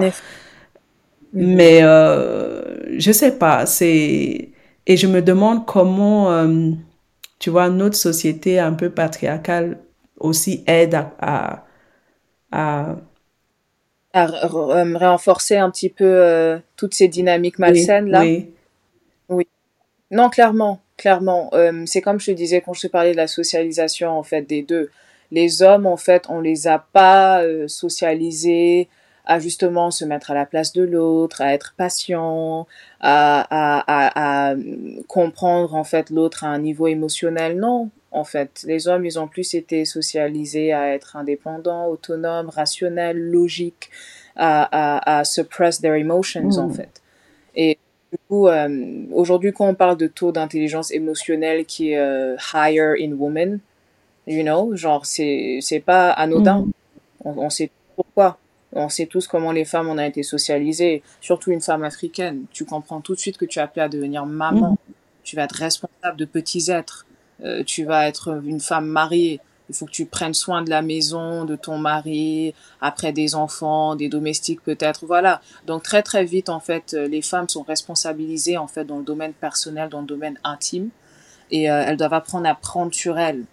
Mais euh, je sais pas. C'est et je me demande comment, euh, tu vois, notre société un peu patriarcale aussi aide à, à à euh, renforcer un petit peu euh, toutes ces dynamiques malsaines là. Oui. oui. Non, clairement, clairement. Euh, c'est comme je te disais quand je te parlais de la socialisation en fait des deux. Les hommes en fait, on les a pas socialisés à justement se mettre à la place de l'autre, à être patient, à, à, à, à comprendre en fait l'autre à un niveau émotionnel. Non, en fait. Les hommes, ils ont plus été socialisés à être indépendants, autonomes, rationnels, logiques, à, à, suppress their emotions, en hmm. fait. Et du coup, euh, aujourd'hui, quand on parle de taux d'intelligence émotionnelle qui est euh, higher in women, you know, genre, c'est, c'est pas anodin. Hmm. On, on sait pourquoi. On sait tous comment les femmes ont été socialisées, surtout une femme africaine. Tu comprends tout de suite que tu as appelé à devenir maman. Hmm. Tu vas être responsable de petits êtres euh, tu vas être une femme mariée. Il faut que tu prennes soin de la maison, de ton mari, après des enfants, des domestiques peut-être, voilà. Donc très très vite en fait, euh, les femmes sont responsabilisées en fait dans le domaine personnel, dans le domaine intime, et euh, elles doivent apprendre à prendre sur elles.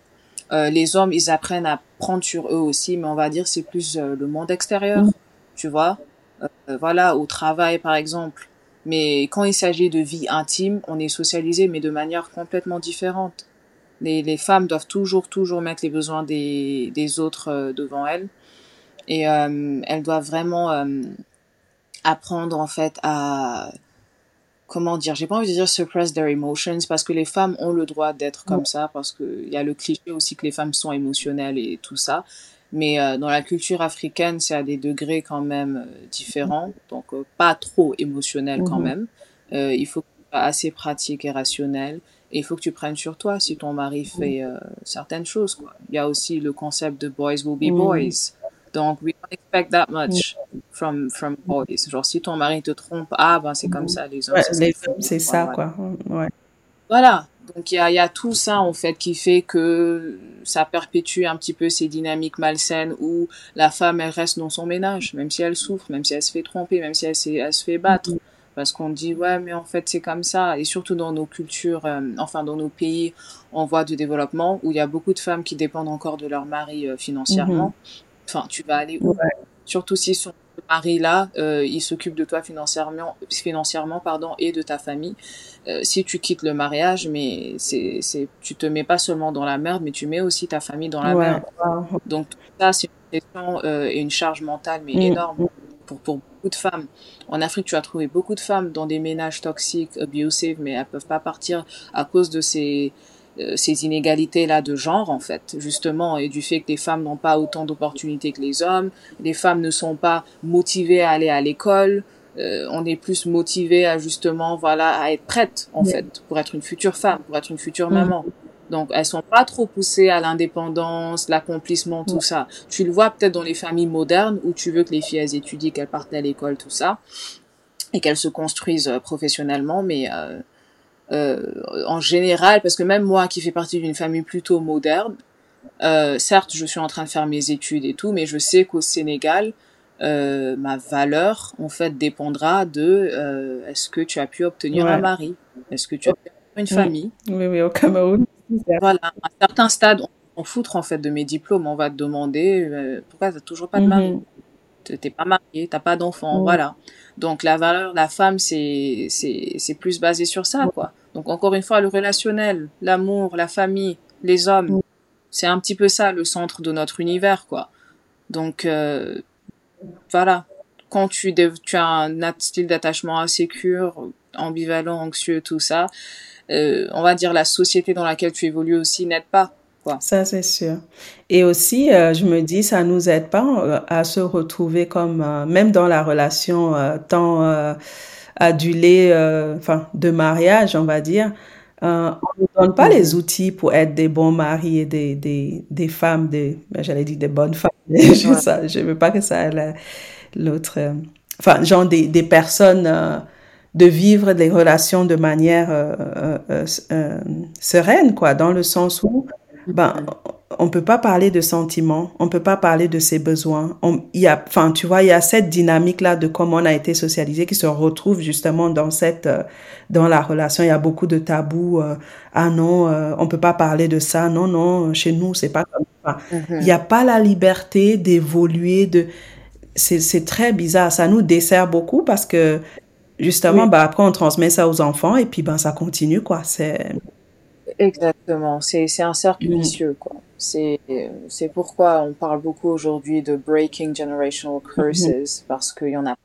les hommes, ils apprennent à prendre sur eux aussi, mais on va dire c'est plus le monde extérieur, tu vois. voilà, au travail par exemple. Mais quand il s'agit de vie intime, on est socialisé, mais de manière complètement différente. Les, les, femmes doivent toujours, toujours mettre les besoins des, des autres euh, devant elles. Et euh, elles doivent vraiment euh, apprendre, en fait, à... Comment dire J'ai pas envie de dire suppress their emotions parce que les femmes ont le droit d'être comme ça parce qu'il y a le cliché aussi que les femmes sont émotionnelles et tout ça. Mais euh, dans la culture africaine, c'est à des degrés quand même différents, donc pas trop émotionnel quand mhm. même. il faut assez pratique et rationnel il faut que tu prennes sur toi si ton mari fait euh, certaines choses. Quoi. Il y a aussi le concept de boys will be boys. Donc, we don't expect that much from, from boys. Genre, si ton mari te trompe, ah, ben, c'est comme ça, les hommes. c'est ça, quoi. Ouais. Voilà. Donc, il y a, y a tout ça, en fait, qui fait que ça perpétue un petit peu ces dynamiques malsaines où la femme, elle reste dans son ménage, même si elle souffre, même si elle se fait tromper, même si elle, elle se fait battre parce qu'on dit ouais mais en fait c'est comme ça. Et surtout dans nos cultures euh, enfin dans nos pays en voie de développement où il y a beaucoup de femmes qui dépendent encore de leur mari euh, financièrement. Mhm. enfin tu vas aller où? Surtout si son mari là euh, il s'occupe de toi financièrement financièrement pardon et de ta famille. Si tu quittes le mariage mais c'est c'est tu te mets pas seulement dans la merde mais tu mets aussi ta famille dans la merde. donc tout ça c'est une question et une charge mentale mais mm. énorme pour pour beaucoup de femmes. En Afrique, tu as trouvé beaucoup de femmes dans des ménages toxiques, abusive, mais elles peuvent pas partir à cause de ces euh, ces inégalités-là de genre, en fait, justement, et du fait que les femmes n'ont pas autant d'opportunités que les hommes, les femmes ne sont pas motivées à aller à l'école, euh, on est plus motivé à justement, voilà, à être prête, en fait, pour être une future femme, pour être une future maman. Donc, elles sont pas trop poussées à l'indépendance, l'accomplissement, tout ça. Tu le vois peut-être dans les familles modernes où tu veux que les filles elles étudient, qu'elles partent à l'école, tout ça, et qu'elles se construisent euh, professionnellement, mais euh, euh, en général, parce que même moi qui fais partie d'une famille plutôt moderne, euh, certes, je suis en train de faire mes études et tout, mais je sais qu'au Sénégal, euh, ma valeur, en fait, dépendra de euh, est-ce que tu as pu obtenir un mari, est-ce que tu as pu une famille? Oui, oui, au Cameroun. Voilà, à un certain stade, on, foutre en fait de mes diplômes. On va te demander euh, pourquoi t'as toujours pas de mari, mm t'es pas marié, t'as pas d'enfant, voilà. Donc la valeur, la femme, c'est c'est c'est plus basé sur ça, quoi. Donc encore une fois, le relationnel, l'amour, la famille, les hommes, c'est un petit peu ça le centre de notre univers, quoi. Donc euh, voilà. quand tu, tu as un style d'attachement insécure, ambivalent, anxieux, tout ça, euh, on va dire la société dans laquelle tu évolues aussi n'aide pas. Quoi. Ça, c'est sûr. Et aussi, euh, je me dis, ça nous aide pas euh, à se retrouver comme, même dans la relation tant adulée, enfin, de mariage, on va dire, on ne donne pas les mhm. outils pour être des bons maris et des, des, des femmes, des, ben, j'allais dire des bonnes femmes, je ne veux pas que ça l'autre, enfin, genre des, des personnes de vivre des relations de manière euh, euh, euh, sereine, quoi, dans le sens où ben, on peut pas parler de sentiments, on peut pas parler de ses besoins. Il y a, enfin, tu vois, il y a cette dynamique-là de comment on a été socialisé qui se retrouve justement dans cette, dans la relation. Il y a beaucoup de tabous. ah non, on peut pas parler de ça. Non, non, chez nous, c'est pas comme ça. Il n'y a pas la liberté d'évoluer, de, c'est très bizarre. Ça nous dessert beaucoup parce que justement, bah, après, on transmet ça aux enfants et puis ben, ça continue, quoi. C'est... Exactement, c'est, c'est un cercle mm. vicieux, quoi. C'est, c'est pourquoi on parle beaucoup aujourd'hui de breaking generational curses, mm-hmm. parce qu'il y en a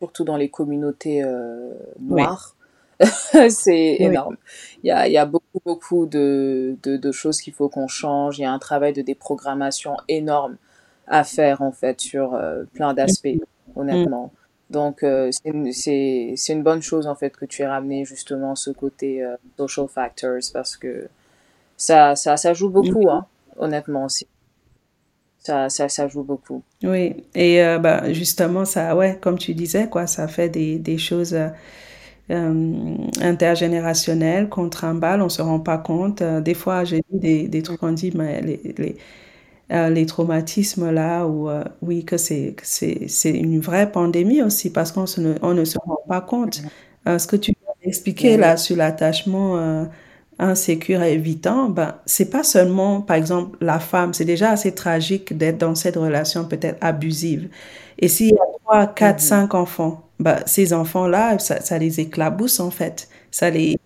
surtout dans les communautés euh, noires. c'est énorme. Il y a, il y a beaucoup, beaucoup de, de, de choses qu'il faut qu'on change. Il y a un travail de déprogrammation énorme à faire, en fait, sur euh, plein d'aspects, mm. Donc, euh, c'est une bonne chose, en fait, que tu aies ramené justement ce côté euh, social factors parce que ça, ça, ça joue beaucoup, hein, honnêtement aussi. Ça, ça, ça joue beaucoup. Oui, et euh, bah, justement, ça, ouais, comme tu disais, quoi, ça fait des, des choses intergénérationnelles qu'on trimballe, on se rend pas compte. des fois, j'ai dit des, des trucs, on dit, mais les, les euh, les traumatismes là, ou euh, oui, que c'est une vraie pandémie aussi parce qu'on ne, on ne se rend pas compte. Euh, ce que tu as expliqué là sur l'attachement insécure et évitant, ben, c'est pas seulement, par exemple, la femme, c'est déjà assez tragique d'être dans cette relation peut-être abusive. Et s'il y a trois, quatre, mm-hmm. cinq enfants, ben, ces enfants-là, ça, ça les éclabousse en fait. Ça les,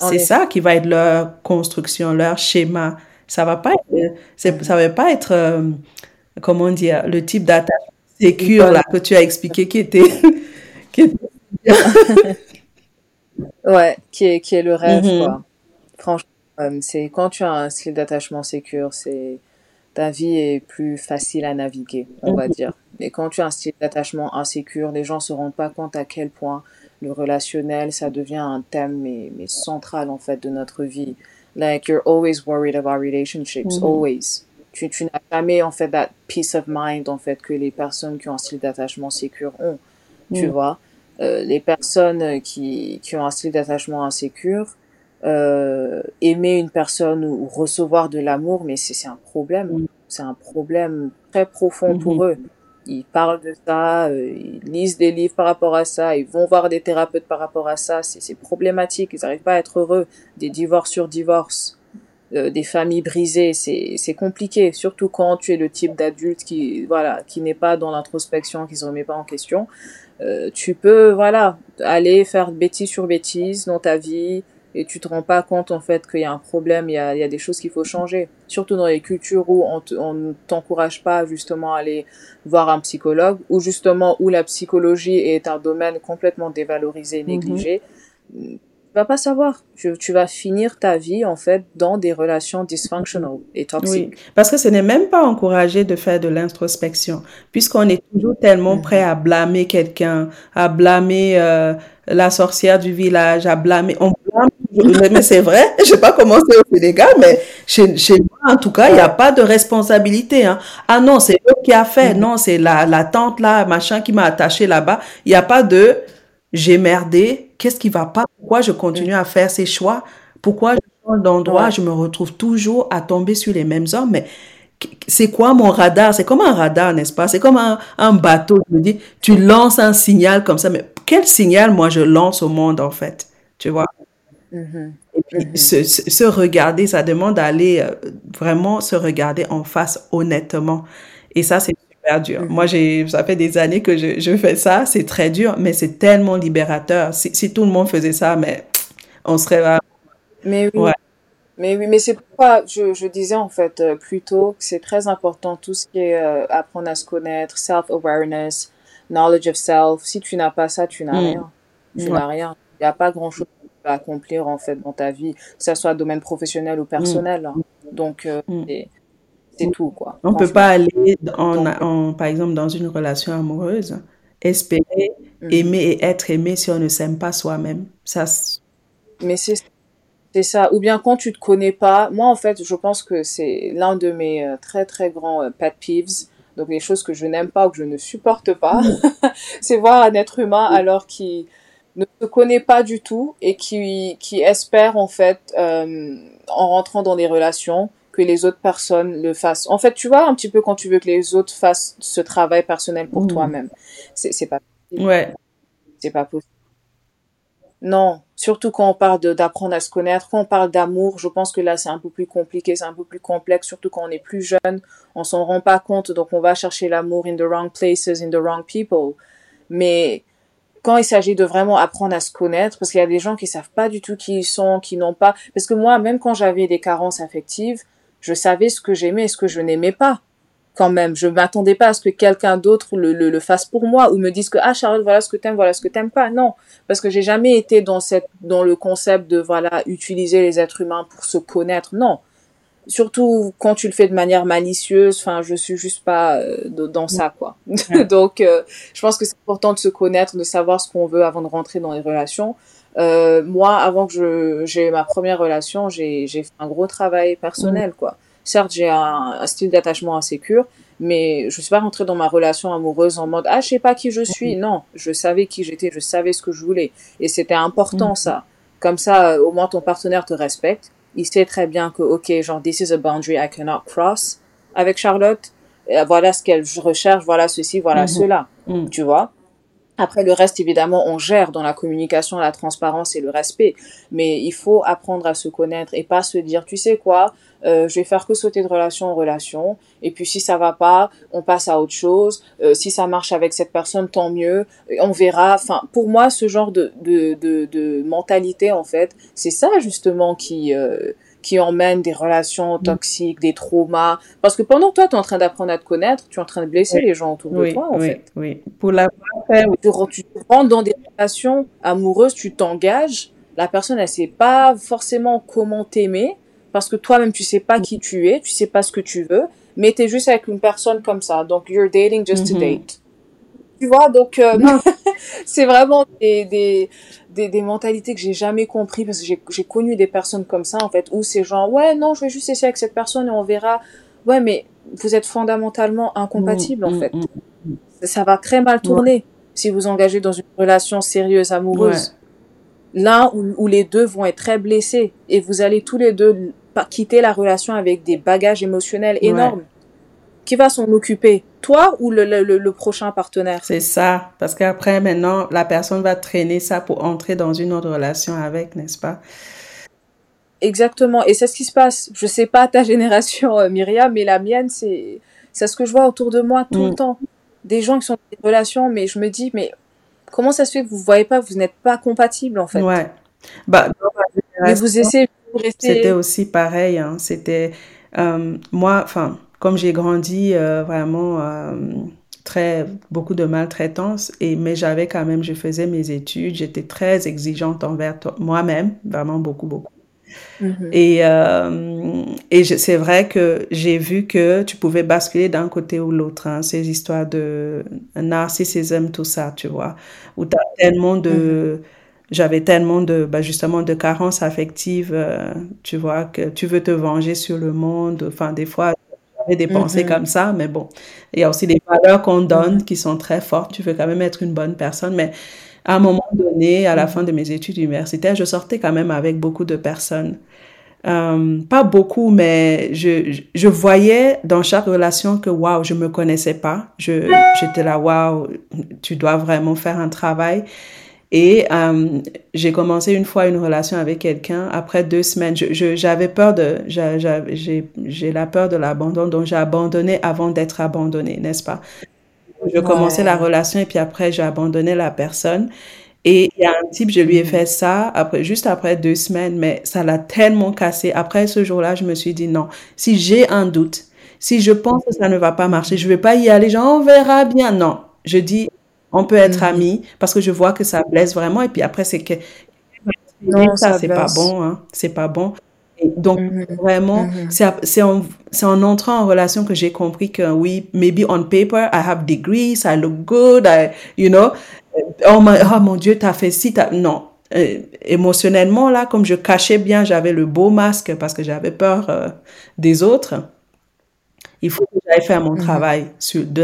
c'est ça qui va être leur construction, leur schéma ça va pas être, ça va pas être, euh, comment dire, le type d'attache sécure là que tu as expliqué qui était, ouais, qui est, qui est le rêve, mm-hmm. quoi. Franchement, euh, c'est quand tu as un style d'attachement sécure, c'est ta vie est plus facile à naviguer, on va mm-hmm. dire. Et quand tu as un style d'attachement insécure, les gens se rendent pas compte à quel point le relationnel, ça devient un thème mais, mais central en fait de notre vie. Like you're always worried about relationships, mm-hmm. always. Tu, tu n'as jamais en fait that peace of mind en fait que les personnes qui ont un style d'attachement sécure ont. Tu mm. vois, euh, les personnes qui, qui ont un style d'attachement insécure, euh, aimer une personne ou, recevoir de l'amour, mais c'est un problème. Mm. C'est un problème très profond pour mm-hmm. eux ils parlent de ça, euh, ils lisent des livres par rapport à ça, ils vont voir des thérapeutes par rapport à ça, c'est problématique, ils n'arrivent pas à être heureux, des divorces sur divorces, euh, des familles brisées, c'est compliqué, surtout quand tu es le type d'adulte qui voilà qui n'est pas dans l'introspection, qui se remet pas en question. Euh, tu peux voilà aller faire bêtise sur bêtise dans ta vie, et tu te rends pas compte en fait qu'il y a un problème, il y a, il y a des choses qu'il faut changer. Surtout dans les cultures où on, ne t'encourage pas justement à aller voir un psychologue, ou justement où la psychologie est un domaine complètement dévalorisé, mhm. négligé. Tu vas pas savoir. Tu, tu, vas finir ta vie en fait dans des relations dysfunctional et toxiques. Oui, parce que ce n'est même pas encouragé de faire de l'introspection, puisqu'on est toujours tellement mhm. prêt à blâmer quelqu'un, à blâmer euh, la sorcière du village, à blâmer. On mais c'est vrai, je sais pas comment c'est au Sénégal, mais chez, chez moi, en tout cas, il n'y a pas de responsabilité. Hein. Ah non, c'est eux qui a fait. Non, c'est la, la tante là, machin, qui m'a attaché là-bas. Il n'y a pas de j'ai merdé, qu'est-ce qui va pas? Pourquoi je continue à faire ces choix? Pourquoi je change d'endroit? Je me retrouve toujours à tomber sur les mêmes hommes. Mais c'est quoi mon radar? C'est comme un radar, n'est-ce pas? C'est comme un, un, bateau. Je me dis, tu lances un signal comme ça, mais quel signal moi je lance au monde en fait? Tu vois? Mm-hmm. Et puis, mm-hmm. se, se, regarder, ça demande d'aller euh, vraiment se regarder en face honnêtement. Et ça, c'est super dur. Mm-hmm. Moi, j'ai, ça fait des années que je, je fais ça. C'est très dur, mais c'est tellement libérateur. Si, si, tout le monde faisait ça, mais on serait Mais oui. Mais oui, mais c'est pourquoi je, je, disais en fait euh, plus tôt que c'est très important tout ce qui est euh, apprendre à se connaître, self-awareness, knowledge of self. Si tu n'as pas ça, tu n'as rien. Tu n'as rien. Il n'y a pas grand-chose à accomplir en fait dans ta vie, que ce soit domaine professionnel ou personnel. Hein. Donc, euh, c'est tout quoi. On peut pas aller, en, par exemple, dans une relation amoureuse, espérer aimer et être aimé si on ne s'aime pas soi-même. Ça, Mais c'est c'est ça. Ou bien quand tu te connais pas. Moi, en fait, je pense que c'est l'un de mes euh, très très grands euh, pet peeves. Donc les choses que je n'aime pas ou que je ne supporte pas, c'est voir un être humain alors qu'il ne se connaît pas du tout et qui, qui espère en fait euh, en rentrant dans des relations que les autres personnes le fassent. En fait, tu vois un petit peu quand tu veux que les autres fassent ce travail personnel pour mmh. toi-même. C'est, c'est pas possible. Ouais. C'est pas possible. Non, surtout quand on parle d'apprendre à se connaître, quand on parle d'amour, je pense que là c'est un peu plus compliqué, c'est un peu plus complexe, surtout quand on est plus jeune, on s'en rend pas compte, donc on va chercher l'amour in the wrong places, in the wrong people. Mais quand il s'agit de vraiment apprendre à se connaître, parce qu'il y a des gens qui savent pas du tout qui ils sont, qui n'ont pas, parce que moi, même quand j'avais des carences affectives, je savais ce que j'aimais et ce que je n'aimais pas quand même. Je m'attendais pas à ce que quelqu'un d'autre le, le, le, fasse pour moi ou me dise que ah Charlotte voilà ce que t'aimes voilà ce que t'aimes pas. Non, parce que j'ai jamais été dans cette dans le concept de voilà utiliser les êtres humains pour se connaître. Non. Surtout quand tu le fais de manière malicieuse, enfin je suis juste pas euh, dans ça quoi. Donc euh, je pense que c'est important de se connaître, de savoir ce qu'on veut avant de rentrer dans les relations. Euh, moi, avant que je j'ai ma première relation, j'ai j'ai fait un gros travail personnel quoi. Certes, j'ai un, style d'attachement assez sûr, mais je suis pas rentrée dans ma relation amoureuse en mode ah je sais pas qui je suis. Non, je savais qui j'étais, je savais ce que je voulais, et c'était important mm. ça. Comme ça, au moins ton partenaire te respecte. Il sait très bien que ok, genre this is a boundary I cannot cross avec Charlotte. Voilà ce qu'elle recherche, voilà ceci, voilà mm-hmm. cela. Mm. Tu vois? Après, le reste, évidemment, on gère dans la communication, la transparence et le respect. Mais il faut apprendre à se connaître et pas se dire, tu sais quoi, euh, je vais faire que sauter de relation en relation. Et puis si ça va pas, on passe à autre chose. Euh, si ça marche avec cette personne, tant mieux. On verra. Enfin, pour moi, ce genre de de de, mentalité, en fait, c'est ça justement qui euh, qui emmène des relations mm. toxiques, des traumas. Parce que pendant que toi, tu es en train d'apprendre à te connaître, tu es en train de blesser les gens autour de toi, en oui, fait. Oui, Pour la tu, tu rentres dans des relations amoureuses, tu t'engages, la personne, elle sait pas forcément comment t'aimer, parce que toi-même, tu sais pas qui tu es, tu sais pas ce que tu veux, mais tu es juste avec une personne comme ça. Donc, you're dating just to mm-hmm. date. Tu vois, donc, euh, c'est vraiment des, des, des, des, mentalités que j'ai jamais compris parce que j'ai connu des personnes comme ça, en fait, où c'est genre, ouais, non, je vais juste essayer avec cette personne et on verra. Ouais, mais vous êtes fondamentalement incompatibles, en mm, fait. Mm, mm, ça va très mal tourner si vous engagez dans une relation sérieuse, amoureuse. L'un ou, ou les deux vont être très blessés et vous allez tous les deux quitter la relation avec des bagages émotionnels énormes. Qui va s'en occuper Toi ou le, le, le prochain partenaire? C'est ça. Parce qu'après, maintenant, la personne va traîner ça pour entrer dans une autre relation avec, n'est-ce pas? Exactement. Et c'est ce qui se passe. Je sais pas ta génération, euh, Myriam, mais la mienne, c'est ce que je vois autour de moi tout le mm. temps. Des gens qui sont dans des relations, mais je me dis, mais comment ça se fait que vous voyez pas, vous n'êtes pas compatibles en fait? Ouais. Bah, mais vous essayez c'était aussi pareil. Hein. C'était euh, moi, enfin, comme j'ai grandi euh, vraiment euh, très beaucoup de maltraitance et mais j'avais quand même, je faisais mes études, j'étais très exigeante envers moi-même, vraiment beaucoup beaucoup. Mm-hmm. Et, et c'est vrai que j'ai vu que tu pouvais basculer d'un côté ou l'autre, hein, ces histoires de narcissisme, tout ça, tu vois, où tu as tellement de, mm-hmm j'avais tellement de, bah justement, de carences affectives, euh, tu vois, que tu veux te venger sur le monde. Enfin, des fois, j'avais des pensées mm-hmm. comme ça, mais bon, il y a aussi des valeurs qu'on donne qui sont très fortes. Tu veux quand même être une bonne personne, mais à un moment donné, à la fin de mes études universitaires, je sortais quand même avec beaucoup de personnes. Euh, pas beaucoup, mais je, je voyais dans chaque relation que waouh, je me connaissais pas. Je, j'étais là, waouh, tu dois vraiment faire un travail. Et euh, j'ai commencé une fois une relation avec quelqu'un. Après deux semaines, j'avais peur de, j'ai la peur de l'abandon, donc j'ai abandonné avant d'être abandonné, n'est-ce pas? Je commençais la relation et puis après j'ai abandonné la personne. Et il y a un type, je lui ai fait ça après, juste après deux semaines, mais ça l'a tellement cassé. Après ce jour-là, je me suis dit non, si j'ai un doute, si je pense que ça ne va pas marcher, je vais pas y aller, genre on verra bien. Non, je dis On peut être amis parce que je vois que ça blesse vraiment et puis après c'est que non, ça, c'est pas bon, hein. C'est pas bon. donc, mm-hmm. vraiment, mm-hmm. c'est en, en, entrant en relation que j'ai compris que oui, maybe on paper, I have degrees, I look good, I, you know. Oh, oh mon Dieu, t'as fait ci, t'as... Non. Euh, émotionnellement, là, comme je cachais bien, j'avais le beau masque parce que j'avais peur euh, des autres. Il faut que j'aille faire mon mm-hmm. travail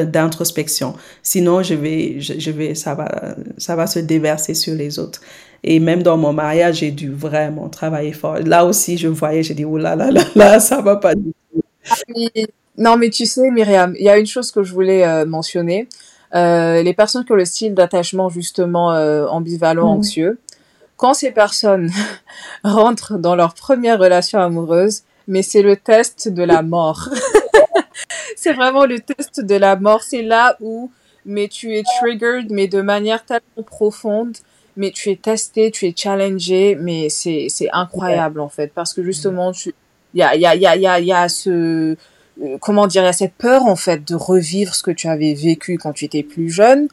d'introspection. Sinon, je vais, je, je, vais, ça va, ça va se déverser sur les autres. Et même dans mon mariage, j'ai dû vraiment travailler fort. Là aussi, je voyais, j'ai dit, oh là là là là, ça va pas du tout. Ah non, mais tu sais, Myriam, il y a une chose que je voulais euh, mentionner. Euh, les personnes qui ont le style d'attachement justement euh, ambivalent, mm. anxieux, quand ces personnes rentrent dans leur première relation amoureuse, mais c'est le test de la mort. c'est vraiment le test de la mort. C'est là où mais tu es triggered, mais de manière tellement profonde mais tu es testé, tu es challengé, mais c'est c'est incroyable en fait parce que justement tu il y a il y a il y a y y a ce euh, comment dire, il y a cette peur en fait de revivre ce que tu avais vécu quand tu étais plus jeune.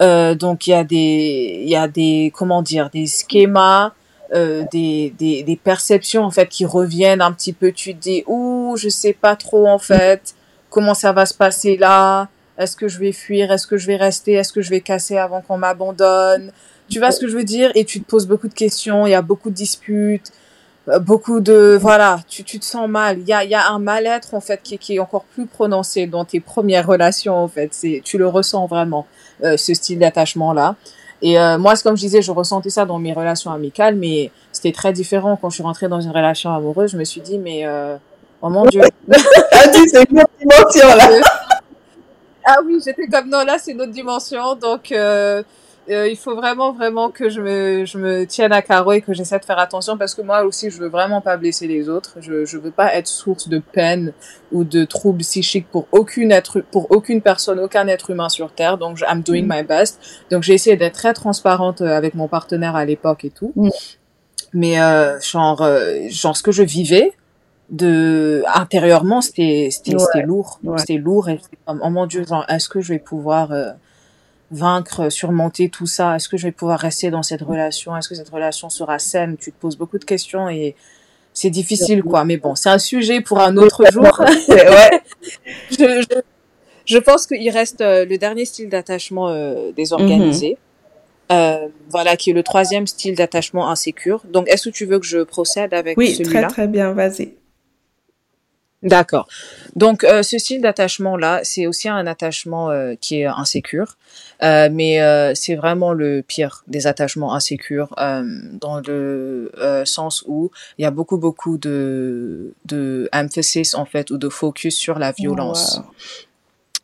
Euh, donc il y a des il y a des comment dire des schémas euh, des, des, des perceptions en fait qui reviennent un petit peu tu te dis ouh je sais pas trop en fait comment ça va se passer là? Est-ce que je vais fuir? Est-ce que je vais rester? Est-ce que je vais casser avant qu'on m'abandonne? Tu vois ce que je veux dire? Et tu te poses beaucoup de questions, il y a beaucoup de disputes, euh, beaucoup de... Voilà, tu, tu te sens mal. Il y a, il y a un mal-être, en fait, qui, qui est encore plus prononcé dans tes premières relations, en fait. C'est, tu le ressens vraiment, euh, ce style d'attachement-là. Et euh, moi, comme je disais, je ressentais ça dans mes relations amicales, mais c'était très différent quand je suis rentrée dans une relation amoureuse. Je me suis dit, mais euh, oh mon Dieu. ah, c'est une autre dimension là. ah oui, j'étais comme non, là c'est une autre dimension. Donc euh, euh, il faut vraiment, vraiment que je me, je me tienne à carreau et que j'essaie de faire attention parce que moi aussi, je veux vraiment pas blesser les autres. Je, je veux pas être source de peine ou de troubles psychiques pour aucune être, pour aucune personne, aucun être humain sur Terre. Donc, I'm doing mm. my best. Donc, j'ai essayé d'être très transparente euh, avec mon partenaire à l'époque et tout. Mm. Mais, euh, genre, euh, genre, ce que je vivais, de intérieurement c'était c'était c'était lourd c'était lourd et oh mon dieu genre est-ce que je vais pouvoir vaincre, surmonter tout ça? Est-ce que je vais pouvoir rester dans cette relation? Est-ce que cette relation sera saine? Tu te poses beaucoup de questions et c'est difficile, quoi. Mais bon, c'est un sujet pour un autre jour. ouais. je, je, je, pense qu'il reste euh, le dernier style d'attachement euh, désorganisé. Mhm. Euh, voilà, qui est le troisième style d'attachement insécure. Donc, est-ce que tu veux que je procède avec celui-là Oui, très très bien, vas-y. D'accord. Donc euh, ce style d'attachement là, c'est aussi un attachement euh, qui est insécure, euh, mais euh, c'est vraiment le pire des attachements insécures euh, dans le sens où il y a beaucoup beaucoup de de emphasis en fait ou de focus sur la violence.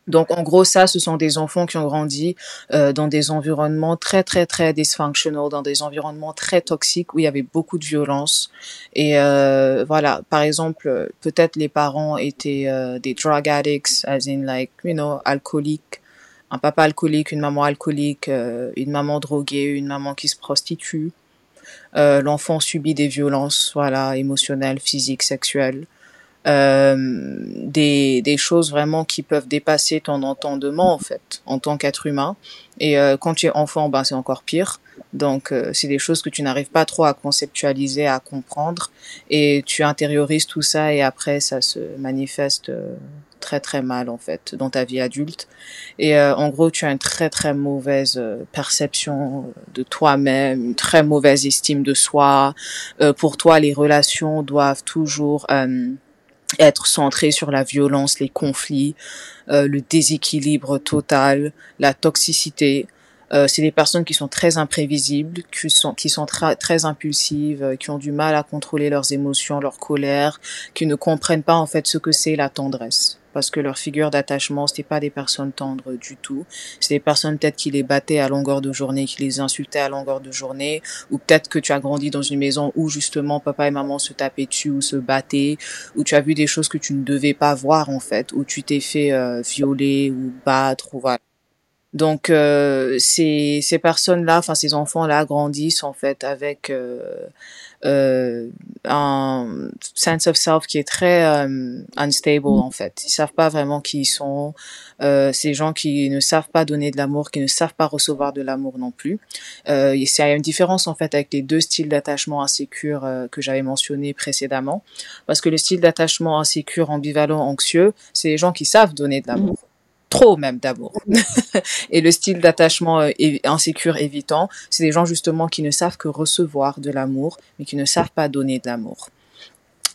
Donc en gros ça, ce sont des enfants qui ont grandi euh, dans des environnements très très très dysfunctional, dans des environnements très toxiques où il y avait beaucoup de violence. Et euh, voilà, par exemple, peut-être les parents étaient euh, des drug addicts, as in like you know alcooliques, un papa alcoolique, une maman alcoolique, euh, une maman droguée, une maman qui se prostitue. Euh, l'enfant subit des violences, voilà, émotionnelles, physiques, sexuelles des, des choses vraiment qui peuvent dépasser ton entendement en fait en tant qu'être humain. Et euh, quand tu es enfant ben c'est encore pire. Donc euh, c'est des choses que tu n'arrives pas trop à conceptualiser à comprendre. Et tu intériorises tout ça et après ça se manifeste euh, très très mal en fait dans ta vie adulte. Et euh, en gros tu as une très très mauvaise perception de toi-même une très mauvaise estime de soi. Pour toi les relations doivent toujours être centré sur la violence, les conflits, euh, le déséquilibre total, la toxicité. Euh, c'est des personnes qui sont très imprévisibles, qui sont, qui sont très impulsives, euh, qui ont du mal à contrôler leurs émotions, leur colère, qui ne comprennent pas en fait ce que c'est la tendresse parce que leur figure d'attachement, c'était pas des personnes tendres du tout. C'était des personnes peut-être qui les battaient à longueur de journée, qui les insultaient à longueur de journée, ou peut-être que tu as grandi dans une maison où justement papa et maman se tapaient dessus ou se battaient, où tu as vu des choses que tu ne devais pas voir en fait, où tu t'es fait euh, violer ou battre ou voilà. Donc euh, ces ces personnes-là, enfin ces enfants-là grandissent en fait avec euh, euh, un sense of self qui est très euh, unstable en fait. Ils savent pas vraiment qui ils sont. Euh, ces gens qui ne savent pas donner de l'amour, qui ne savent pas recevoir de l'amour non plus. Il y a une différence en fait avec les deux styles d'attachement insécure euh, que j'avais mentionné précédemment, parce que le style d'attachement insécure, ambivalent, anxieux, c'est les gens qui savent donner de l'amour trop même d'amour. et le style d'attachement euh, insécure évitant, c'est des gens justement qui ne savent que recevoir de l'amour, mais qui ne savent pas donner de l'amour.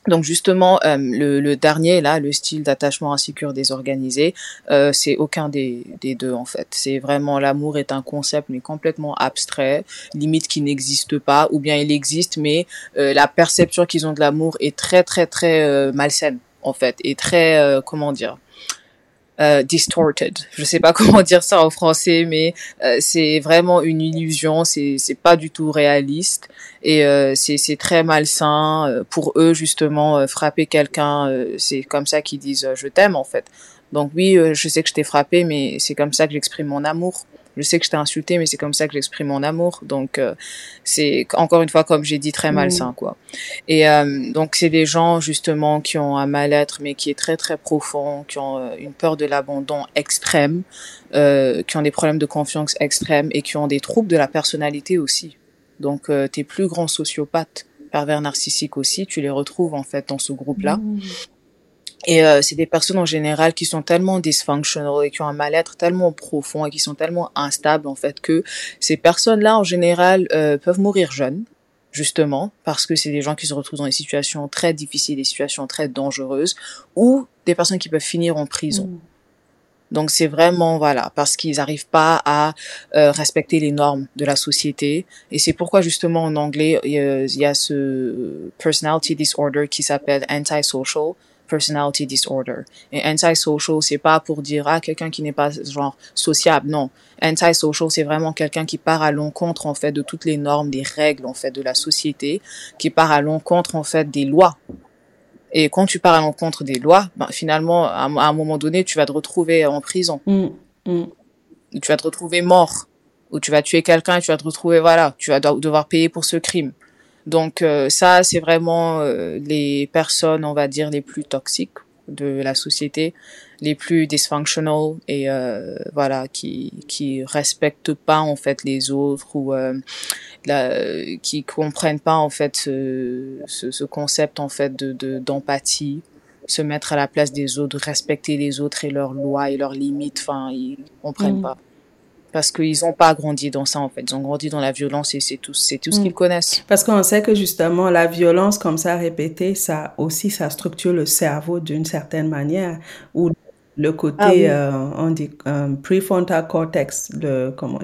Donc justement, euh, le, le, dernier là, le style d'attachement insécure désorganisé, euh, c'est aucun des, des, deux en fait. C'est vraiment l'amour est un concept mais complètement abstrait, limite qui n'existe pas, ou bien il existe mais euh, la perception qu'ils ont de l'amour est très très très euh, malsaine en fait, et très comment dire, euh, distorted. Je sais pas comment dire ça en français, mais euh, c'est vraiment une illusion. C'est c'est pas du tout réaliste et euh, c'est c'est très malsain euh, pour eux justement euh, frapper quelqu'un. Euh, c'est comme ça qu'ils disent je t'aime en fait. Donc oui, je sais que je t'ai frappé, mais c'est comme ça que j'exprime mon amour je sais que je t'ai insulté, mais c'est comme ça que j'exprime mon amour. Donc, euh, c'est encore une fois, comme j'ai dit, très malsain, quoi. Et euh, donc, c'est des gens justement qui ont un mal-être, mais qui est très très profond, qui ont euh, une peur de l'abandon extrême, euh, qui ont des problèmes de confiance extrêmes et qui ont des troubles de la personnalité aussi. Donc, euh, tes plus grands sociopathes, pervers narcissiques aussi, tu les retrouves en fait dans ce groupe-là. Mmh. Et euh, c'est des personnes en général qui sont tellement dysfunctional et qui ont un mal-être tellement profond et qui sont tellement instables en fait que ces personnes-là en général euh, peuvent mourir jeunes justement parce que c'est des gens qui se retrouvent dans des situations très difficiles, des situations très dangereuses ou des personnes qui peuvent finir en prison. Mmh. Donc c'est vraiment voilà parce qu'ils n'arrivent pas à euh, respecter les normes de la société et c'est pourquoi justement en anglais il y a, il y a ce personality disorder qui s'appelle antisocial personality disorder. Et antisocial, c'est pas pour dire ah quelqu'un qui n'est pas genre sociable, non. Antisocial, c'est vraiment quelqu'un qui part à l'encontre en fait de toutes les normes, des règles en fait de la société, qui part à l'encontre en fait des lois. Et quand tu pars à l'encontre des lois, ben, finalement, à, à, un moment donné, tu vas te retrouver en prison. Mm, mm. Tu vas te retrouver mort. Ou tu vas tuer quelqu'un et tu vas te retrouver, voilà, tu vas devoir payer pour ce crime. Donc euh, ça, c'est vraiment euh, les personnes, on va dire, les plus toxiques de la société, les plus dysfunctional et euh, voilà qui qui respectent pas en fait les autres ou euh, la, qui comprennent pas en fait ce, ce, ce concept en fait de d'empathie se mettre à la place des autres respecter les autres et leurs lois et leurs limites enfin ils comprennent mmh. pas parce qu'ils n'ont pas grandi dans ça en fait. Ils ont grandi dans la violence et c'est tout, c'est tout ce mm. qu'ils connaissent. Parce qu'on sait que justement la violence comme ça répétée, ça aussi ça structure le cerveau d'une certaine manière ou le côté ah, oui. euh, on dit um, prefrontal cortex, le comment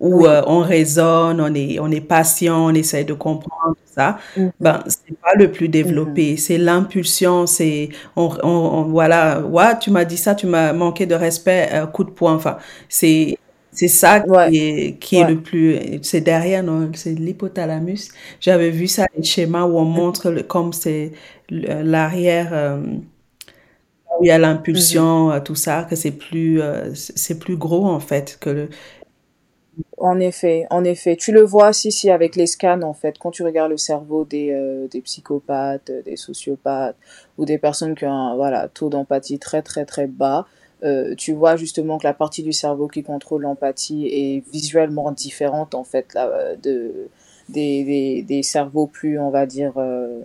où oui. euh, on raisonne, on est on est patient, on essaie de comprendre ça. Mm -hmm. Ben c'est pas le plus développé, mm -hmm. c'est l'impulsion, c'est on, on, on, voilà, ouais, tu m'as dit ça, tu m'as manqué de respect, euh, coup de poing. Enfin, c'est c'est ça qui, ouais. est, qui ouais. est le plus. C'est derrière, non, c'est l'hypothalamus. J'avais vu ça, les schémas où on montre le, comme c'est l'arrière, euh, où il y a l'impulsion, mm -hmm. tout ça, que c'est plus, euh, c'est plus gros en fait que le. En effet, en effet. Tu le vois si, si, avec les scans, en fait, quand tu regardes le cerveau des, euh, des psychopathes, des sociopathes, ou des personnes qui ont un voilà, taux d'empathie très, très, très bas, euh, tu vois justement que la partie du cerveau qui contrôle l'empathie est visuellement différente en fait là, de, des, des, des cerveaux plus, on va dire, euh,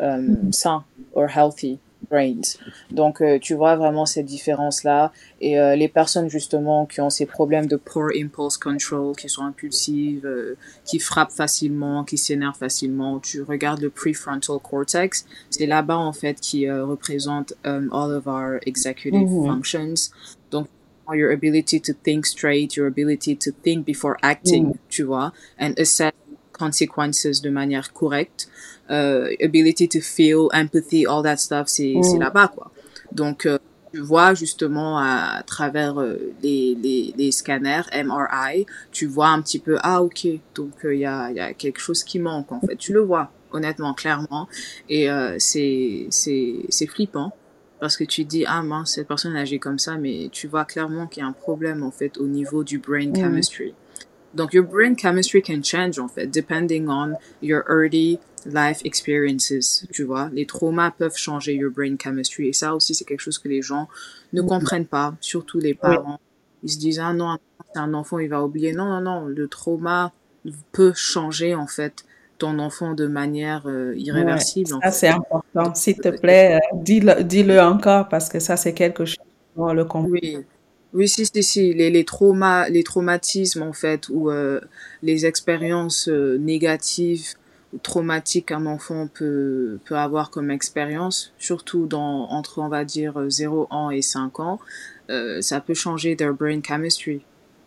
euh, sains or healthy brains. Donc, euh, tu vois vraiment cette différence-là. Et euh, les personnes, justement, qui ont ces problèmes de poor impulse control, qui sont impulsives, euh, qui frappent facilement, qui s'énervent facilement, tu regardes le prefrontal cortex, c'est là-bas, en fait, qui euh, représente um, all of our executive mm -hmm. functions. Donc, your ability to think straight, your ability to think before acting, mm. tu vois, and assess consequences de manière correcte uh, ability to feel, empathy, all that stuff, c'est mm. là-bas, quoi. Donc, euh, tu vois justement à, à travers euh, les, les, les, scanners MRI, tu vois un petit peu, ah ok, donc il euh, y, a, y a quelque chose qui manque, en fait. Tu le vois, honnêtement, clairement. Et euh, c'est flippant parce que tu dis ah mince cette personne agit comme ça mais tu vois clairement qu'il y a un problème en fait au niveau du brain Mm. chemistry donc your brain chemistry can change en fait depending on your early life experiences tu vois. Les traumas peuvent changer your brain chemistry. Et ça aussi c'est quelque chose que les gens ne comprennent pas. Surtout les parents. Ils se disent ah non c'est un enfant il va oublier. Non non non le trauma peut changer en fait ton enfant de manière euh, irréversible ça c'est important. S'il te plaît, euh, dis-le, dis-le encore parce que ça c'est quelque chose on le comprend. Oui, oui, si, si, si, les, les traumas, les traumatismes en fait, ou euh, les expériences euh, négatives ou traumatiques qu'un enfant peut, peut avoir comme expérience, surtout dans, entre, on va dire, euh, 0 ans et 5 ans, euh, ça peut changer their brain chemistry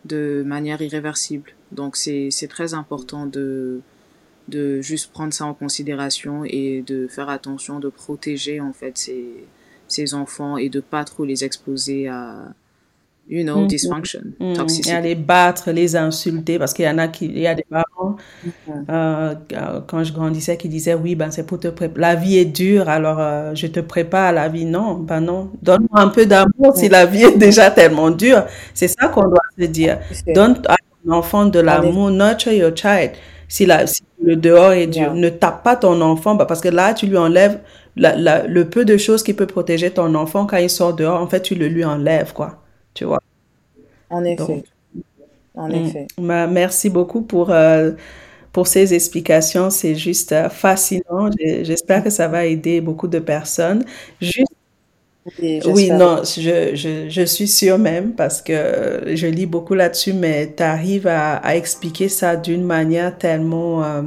de manière irréversible. Donc c'est très important de, de juste prendre ça en considération et de faire attention, de protéger en fait ces, ces enfants et de pas trop les exposer à, you know, Mhm. dysfunction, Mm, Et à les battre, les insulter, parce qu'il y en a qui, il y a des parents, Mhm. euh, euh, quand je grandissais, qui disaient, oui, ben c'est pour te préparer. La vie est dure, alors euh, je te prépare à la vie. Non, ben non. Donne-moi un peu d'amour si la vie est déjà tellement dure. C'est ça qu'on doit se dire. Donne à ton enfant de l'amour, nurture your child. Si, la, si le dehors est dur, Yeah. ne tape pas ton enfant, bah, parce que là, tu lui enlèves la, la- le peu de choses qui peut protéger ton enfant quand il sort dehors. En fait, tu le lui enlèves, quoi. En Donc, effet. En mm, effet. bah, merci beaucoup pour, euh, pour ces explications. C'est juste euh, fascinant. J'espère que ça va aider beaucoup de personnes. Juste Oui, non, je, je, je suis sûre même parce que je lis beaucoup là-dessus, mais tu arrives à, à expliquer ça d'une manière tellement, euh,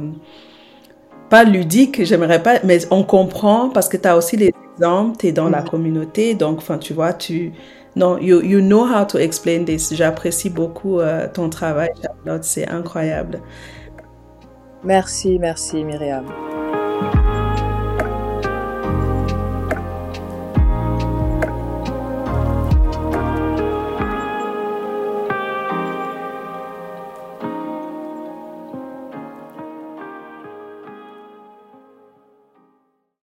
pas ludique, j'aimerais pas, mais on comprend parce que tu as aussi les exemples, tu es dans la Mhm. communauté, donc enfin, tu vois, tu... Non, you, you know how to explain this. J'apprécie beaucoup euh, ton travail, Charlotte, c'est incroyable. Merci, merci Myriam.